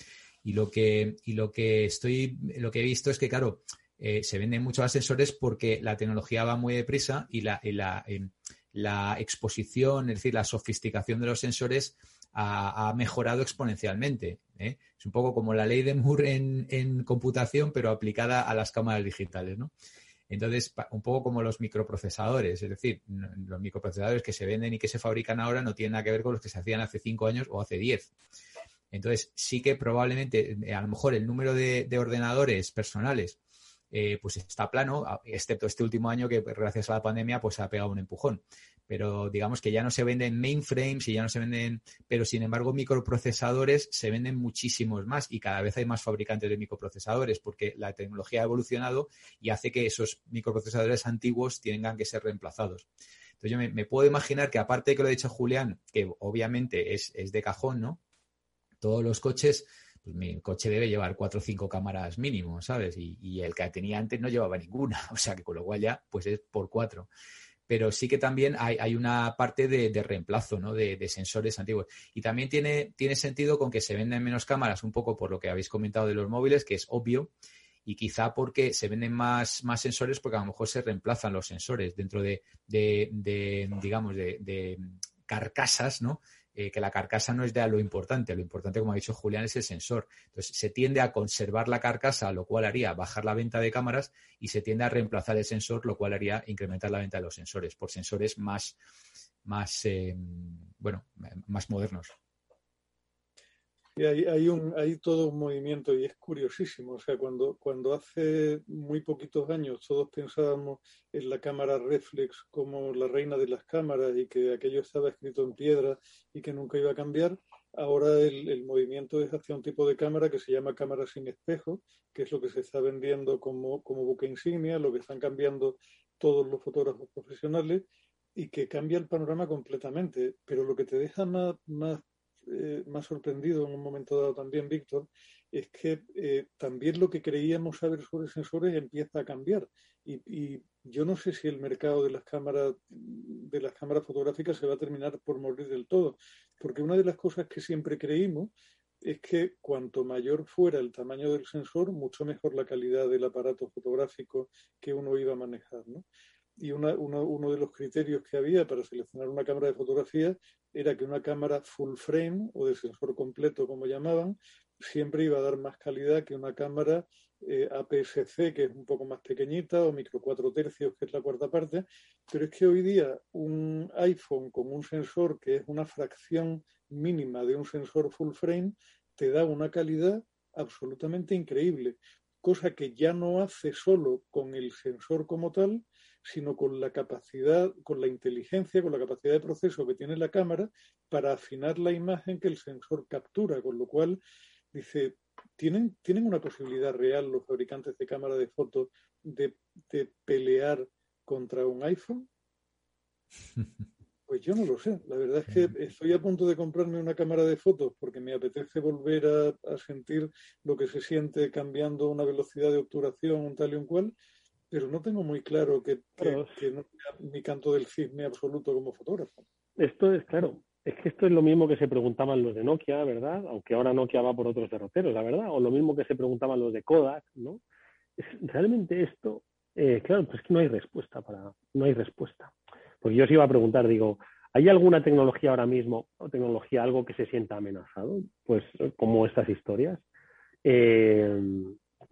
Y lo que, y lo que estoy, lo que he visto es que, claro, eh, se venden muchos ascensores porque la tecnología va muy deprisa y la, em, la, exposición, es decir, la sofisticación de los sensores ha, mejorado exponencialmente. ¿eh? Es un poco como la ley de Moore en, computación, pero aplicada a las cámaras digitales. ¿no? Entonces, un poco como los microprocesadores, es decir, los microprocesadores que se venden y que se fabrican ahora no tienen nada que ver con los que se hacían hace cinco años o hace diez. Entonces, sí que probablemente, a lo mejor el número de ordenadores personales eh, pues está plano, excepto este último año que pues, gracias a la pandemia pues ha pegado un empujón. Pero digamos que ya no se venden mainframes y ya no se venden, pero sin embargo microprocesadores se venden muchísimos más y cada vez hay más fabricantes de microprocesadores porque la tecnología ha evolucionado y hace que esos microprocesadores antiguos tengan que ser reemplazados. Entonces yo me, puedo imaginar que aparte de que lo ha dicho Julián, que obviamente es, es de cajón, ¿no? Todos los coches pues mi coche debe llevar cuatro o cinco cámaras mínimo, ¿sabes? Y, el que tenía antes no llevaba ninguna, o sea que con lo cual ya pues es por cuatro. Pero sí que también hay, una parte de, reemplazo, ¿no? De, sensores antiguos. Y también tiene, tiene sentido con que se venden menos cámaras, un poco por lo que habéis comentado de los móviles, que es obvio, y quizá porque se venden más, más sensores porque a lo mejor se reemplazan los sensores dentro de, de digamos, de, carcasas, ¿no? Eh, que la carcasa no es de lo importante, lo importante, como ha dicho Julián, es el sensor. Entonces, se tiende a conservar la carcasa, lo cual haría bajar la venta de cámaras y se tiende a reemplazar el sensor, lo cual haría incrementar la venta de los sensores por sensores más, más eh, bueno, más modernos. Y hay, hay, todo un movimiento y es curiosísimo. O sea, cuando, cuando hace muy poquitos años todos pensábamos en la cámara reflex como la reina de las cámaras y que aquello estaba escrito en piedra y que nunca iba a cambiar, ahora el, movimiento es hacia un tipo de cámara que se llama cámara sin espejo, que es lo que se está vendiendo como, como buque insignia, lo que están cambiando todos los fotógrafos profesionales y que cambia el panorama completamente. Pero lo que te deja más, eh, más sorprendido en un momento dado también, Víctor, es que eh, también lo que creíamos saber sobre sensores empieza a cambiar. Y, y, yo no sé si el mercado de las cámaras de las cámaras fotográficas se va a terminar por morir del todo, porque una de las cosas que siempre creímos es que cuanto mayor fuera el tamaño del sensor, mucho mejor la calidad del aparato fotográfico que uno iba a manejar. ¿no? y una, uno de los criterios que había para seleccionar una cámara de fotografía era que una cámara full frame o de sensor completo, como llamaban, siempre iba a dar más calidad que una cámara eh, APS-C, que es un poco más pequeñita, o micro 4 tercios, que es la cuarta parte. Pero es que hoy día un iPhone con un sensor que es una fracción mínima de un sensor full frame te da una calidad absolutamente increíble, cosa que ya no hace solo con el sensor como tal, sino con la capacidad, con la inteligencia, con la capacidad de proceso que tiene la cámara para afinar la imagen que el sensor captura, con lo cual dice, ¿tienen, ¿tienen una posibilidad real los fabricantes de cámara de fotos de, de pelear contra un iPhone? Pues yo no lo sé. La verdad es que estoy a punto de comprarme una cámara de fotos porque me apetece volver a, a, sentir lo que se siente cambiando una velocidad de obturación, un tal y un cual, pero no tengo muy claro que, que, no sea mi canto del cisne absoluto como fotógrafo. Esto es claro. Es que esto es lo mismo que se preguntaban los de Nokia, ¿verdad? Aunque ahora Nokia va por otros derroteros, la verdad. O lo mismo que se preguntaban los de Kodak, ¿no? Es, realmente esto, eh, claro, pues es que no hay respuesta para, no hay respuesta. Porque yo os iba a preguntar, digo, ¿hay alguna tecnología ahora mismo, o tecnología, algo que se sienta amenazado? Pues como estas historias. Eh,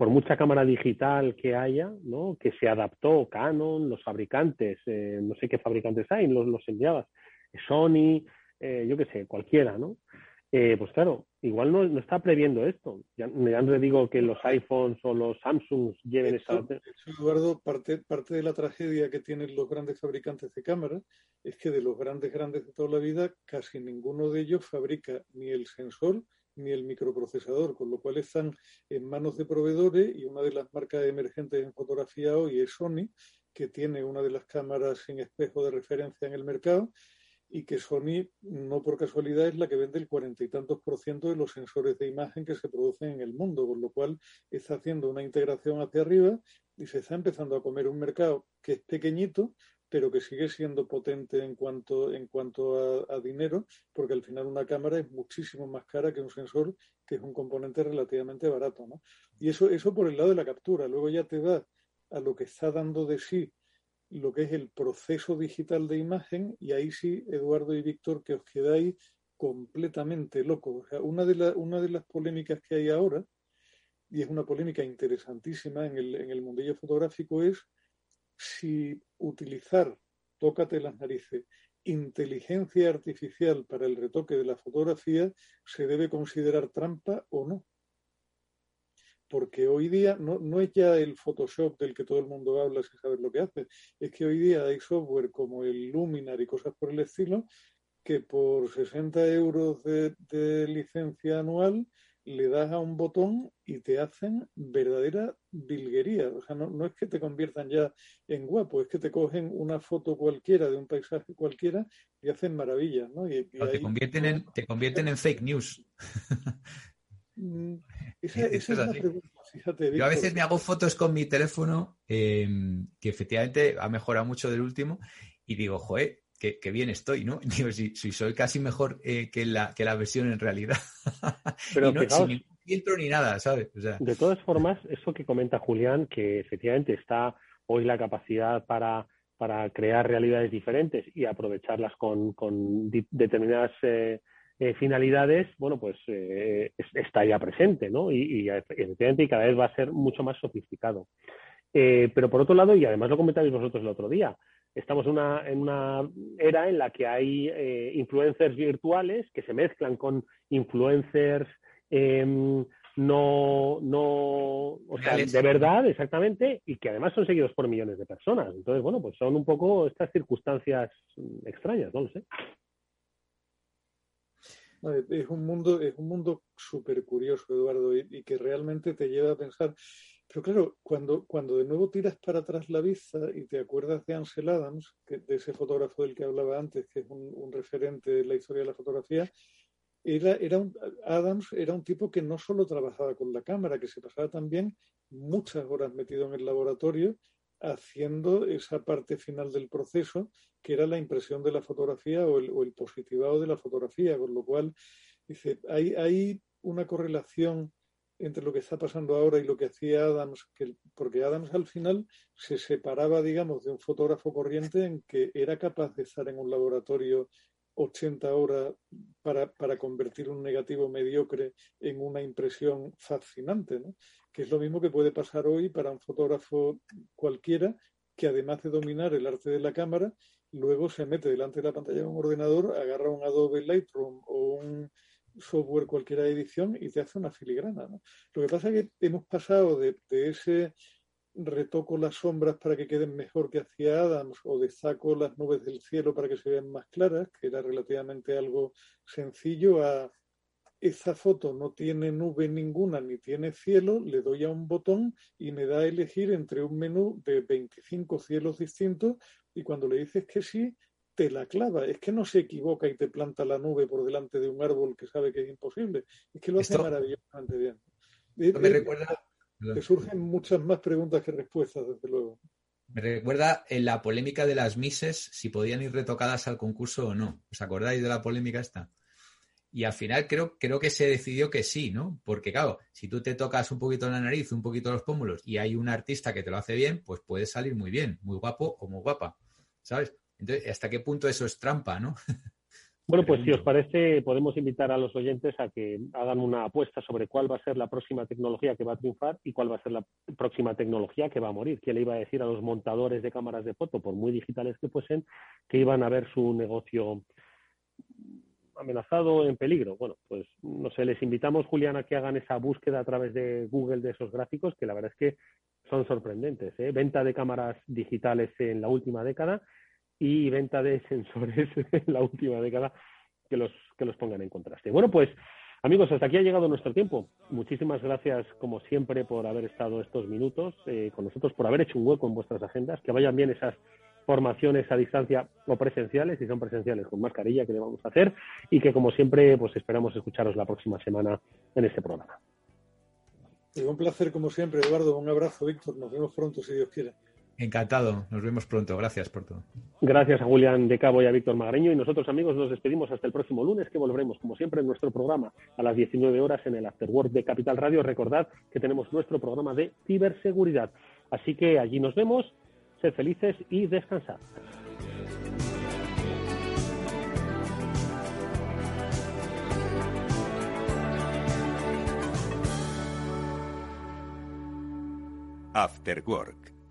por mucha cámara digital que haya, ¿no? que se adaptó Canon, los fabricantes, eh, no sé qué fabricantes hay, los, los enviabas, Sony, eh, yo qué sé, cualquiera, ¿no? Eh, pues claro, igual no, no, está previendo esto. Ya, ya no digo que los iPhones o los Samsungs lleven. Eso, Eduardo, parte, parte de la tragedia que tienen los grandes fabricantes de cámaras es que de los grandes, grandes de toda la vida, casi ninguno de ellos fabrica ni el sensor ni el microprocesador, con lo cual están en manos de proveedores y una de las marcas emergentes en fotografía hoy es Sony, que tiene una de las cámaras sin espejo de referencia en el mercado y que Sony, no por casualidad, es la que vende el cuarenta y tantos por ciento de los sensores de imagen que se producen en el mundo, con lo cual está haciendo una integración hacia arriba y se está empezando a comer un mercado que es pequeñito, pero que sigue siendo potente en cuanto, en cuanto a, a, dinero, porque al final una cámara es muchísimo más cara que un sensor, que es un componente relativamente barato. ¿no? Y eso, eso por el lado de la captura. Luego ya te va a lo que está dando de sí lo que es el proceso digital de imagen, y ahí sí, Eduardo y Víctor, que os quedáis completamente locos. O sea, una, de la, una de las polémicas que hay ahora, y es una polémica interesantísima en el, en el mundillo fotográfico, es si utilizar, tócate las narices, inteligencia artificial para el retoque de la fotografía se debe considerar trampa o no. Porque hoy día no, no, es ya el Photoshop del que todo el mundo habla sin saber lo que hace, es que hoy día hay software como el Luminar y cosas por el estilo que por 60 euros de, de licencia anual le das a un botón y te hacen verdadera vilguería. O sea, no, no, es que te conviertan ya en guapo, es que te cogen una foto cualquiera de un paisaje cualquiera y hacen maravillas, ¿no? Y, y no, te, convierten en, te convierten en fake news. Mm, esa, esa es la pregunta. Fíjate, Yo a veces me hago fotos con mi teléfono, eh, que efectivamente ha mejorado mucho del último, y digo, joder, que, que, bien estoy, ¿no? Digo, si, si soy casi mejor eh, que, la, que la versión en realidad. Pero no, fijaos, sin ningún filtro ni nada, ¿sabes? O sea, de todas formas, eso que comenta Julián, que efectivamente está hoy la capacidad para, para crear realidades diferentes y aprovecharlas con, con determinadas eh, eh, finalidades, bueno, pues está ya presente, ¿no? Y, y, efectivamente y cada vez va a ser mucho más sofisticado. Pero por otro lado, y además lo comentáis vosotros el otro día, estamos en una, en una era en la que hay eh, influencers virtuales que se mezclan con influencers eh, no, no, o sea, de verdad, exactamente, y que además son seguidos por millones de personas. Entonces, bueno, pues son un poco estas circunstancias extrañas, no lo sé. Es un mundo, es un mundo súper curioso, Eduardo, y, y, que realmente te lleva a pensar Pero claro, cuando, cuando de nuevo tiras para atrás la vista y te acuerdas de Ansel Adams, de ese fotógrafo del que hablaba antes, que es un, referente en la historia de la fotografía, era, era un, Adams era un tipo que no solo trabajaba con la cámara, que se pasaba también muchas horas metido en el laboratorio haciendo esa parte final del proceso, que era la impresión de la fotografía o el, o el positivado de la fotografía, con lo cual dice, hay, hay una correlación entre lo que está pasando ahora y lo que hacía Adams, que, porque Adams al final se separaba, digamos, de un fotógrafo corriente en que era capaz de estar en un laboratorio 80 horas para, para, convertir un negativo mediocre en una impresión fascinante, ¿no? que es lo mismo que puede pasar hoy para un fotógrafo cualquiera que además de dominar el arte de la cámara, luego se mete delante de la pantalla de un ordenador, agarra un Adobe Lightroom o un software cualquiera de edición y te hace una filigrana. Lo que pasa es que hemos pasado de, de ese retoco las sombras para que queden mejor que hacía Adams o destaco las nubes del cielo para que se vean más claras, que era relativamente algo sencillo, a esa foto no tiene nube ninguna ni tiene cielo, le doy a un botón y me da a elegir entre un menú de 25 cielos distintos y cuando le dices que sí, te la clava. Es que no se equivoca y te planta la nube por delante de un árbol que sabe que es imposible. Es que lo hace Esto... maravillosamente bien. me recuerda te surgen muchas más preguntas que respuestas, desde luego. Me recuerda en la polémica de las Mises si podían ir retocadas al concurso o no. ¿Os acordáis de la polémica esta? Y al final creo, creo que se decidió que sí, ¿no? Porque claro, si tú te tocas un poquito la nariz, un poquito los pómulos y hay un artista que te lo hace bien, pues puede salir muy bien, muy guapo o muy guapa, ¿sabes? Entonces, ¿hasta qué punto eso es trampa, no? Bueno, pues si os parece, podemos invitar a los oyentes a que hagan una apuesta sobre cuál va a ser la próxima tecnología que va a triunfar y cuál va a ser la próxima tecnología que va a morir. ¿Quién le iba a decir a los montadores de cámaras de foto, por muy digitales que fuesen, que iban a ver su negocio amenazado, en peligro? Bueno, pues no sé, les invitamos, Julián, a que hagan esa búsqueda a través de Google de esos gráficos, que la verdad es que son sorprendentes. ¿eh? Venta de cámaras digitales en la última década y venta de sensores en la última década que los, que los pongan en contraste. Bueno, pues amigos, hasta aquí ha llegado nuestro tiempo. Muchísimas gracias, como siempre, por haber estado estos minutos eh, con nosotros, por haber hecho un hueco en vuestras agendas, que vayan bien esas formaciones a distancia o presenciales, si son presenciales con mascarilla, que le vamos a hacer, y que como siempre, pues esperamos escucharos la próxima semana en este programa. Un placer como siempre, Eduardo. Un abrazo, Víctor. Nos vemos pronto, si Dios quiere. Encantado, nos vemos pronto. Gracias por todo. Gracias a Julián de Cabo y a Víctor Magreño. Y nosotros, amigos, nos despedimos hasta el próximo lunes, que volveremos, como siempre, en nuestro programa a las 19 horas en el Afterwork de Capital Radio. Recordad que tenemos nuestro programa de ciberseguridad. Así que allí nos vemos. Sed felices y descansad. After Work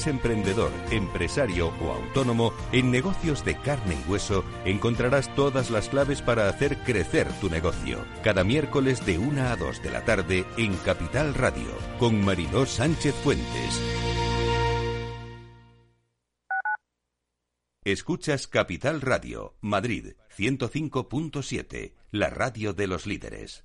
Eres emprendedor, empresario o autónomo, en negocios de carne y hueso encontrarás todas las claves para hacer crecer tu negocio. Cada miércoles de 1 a 2 de la tarde en Capital Radio, con Mariló Sánchez Fuentes. Escuchas Capital Radio, Madrid 105.7, la radio de los líderes.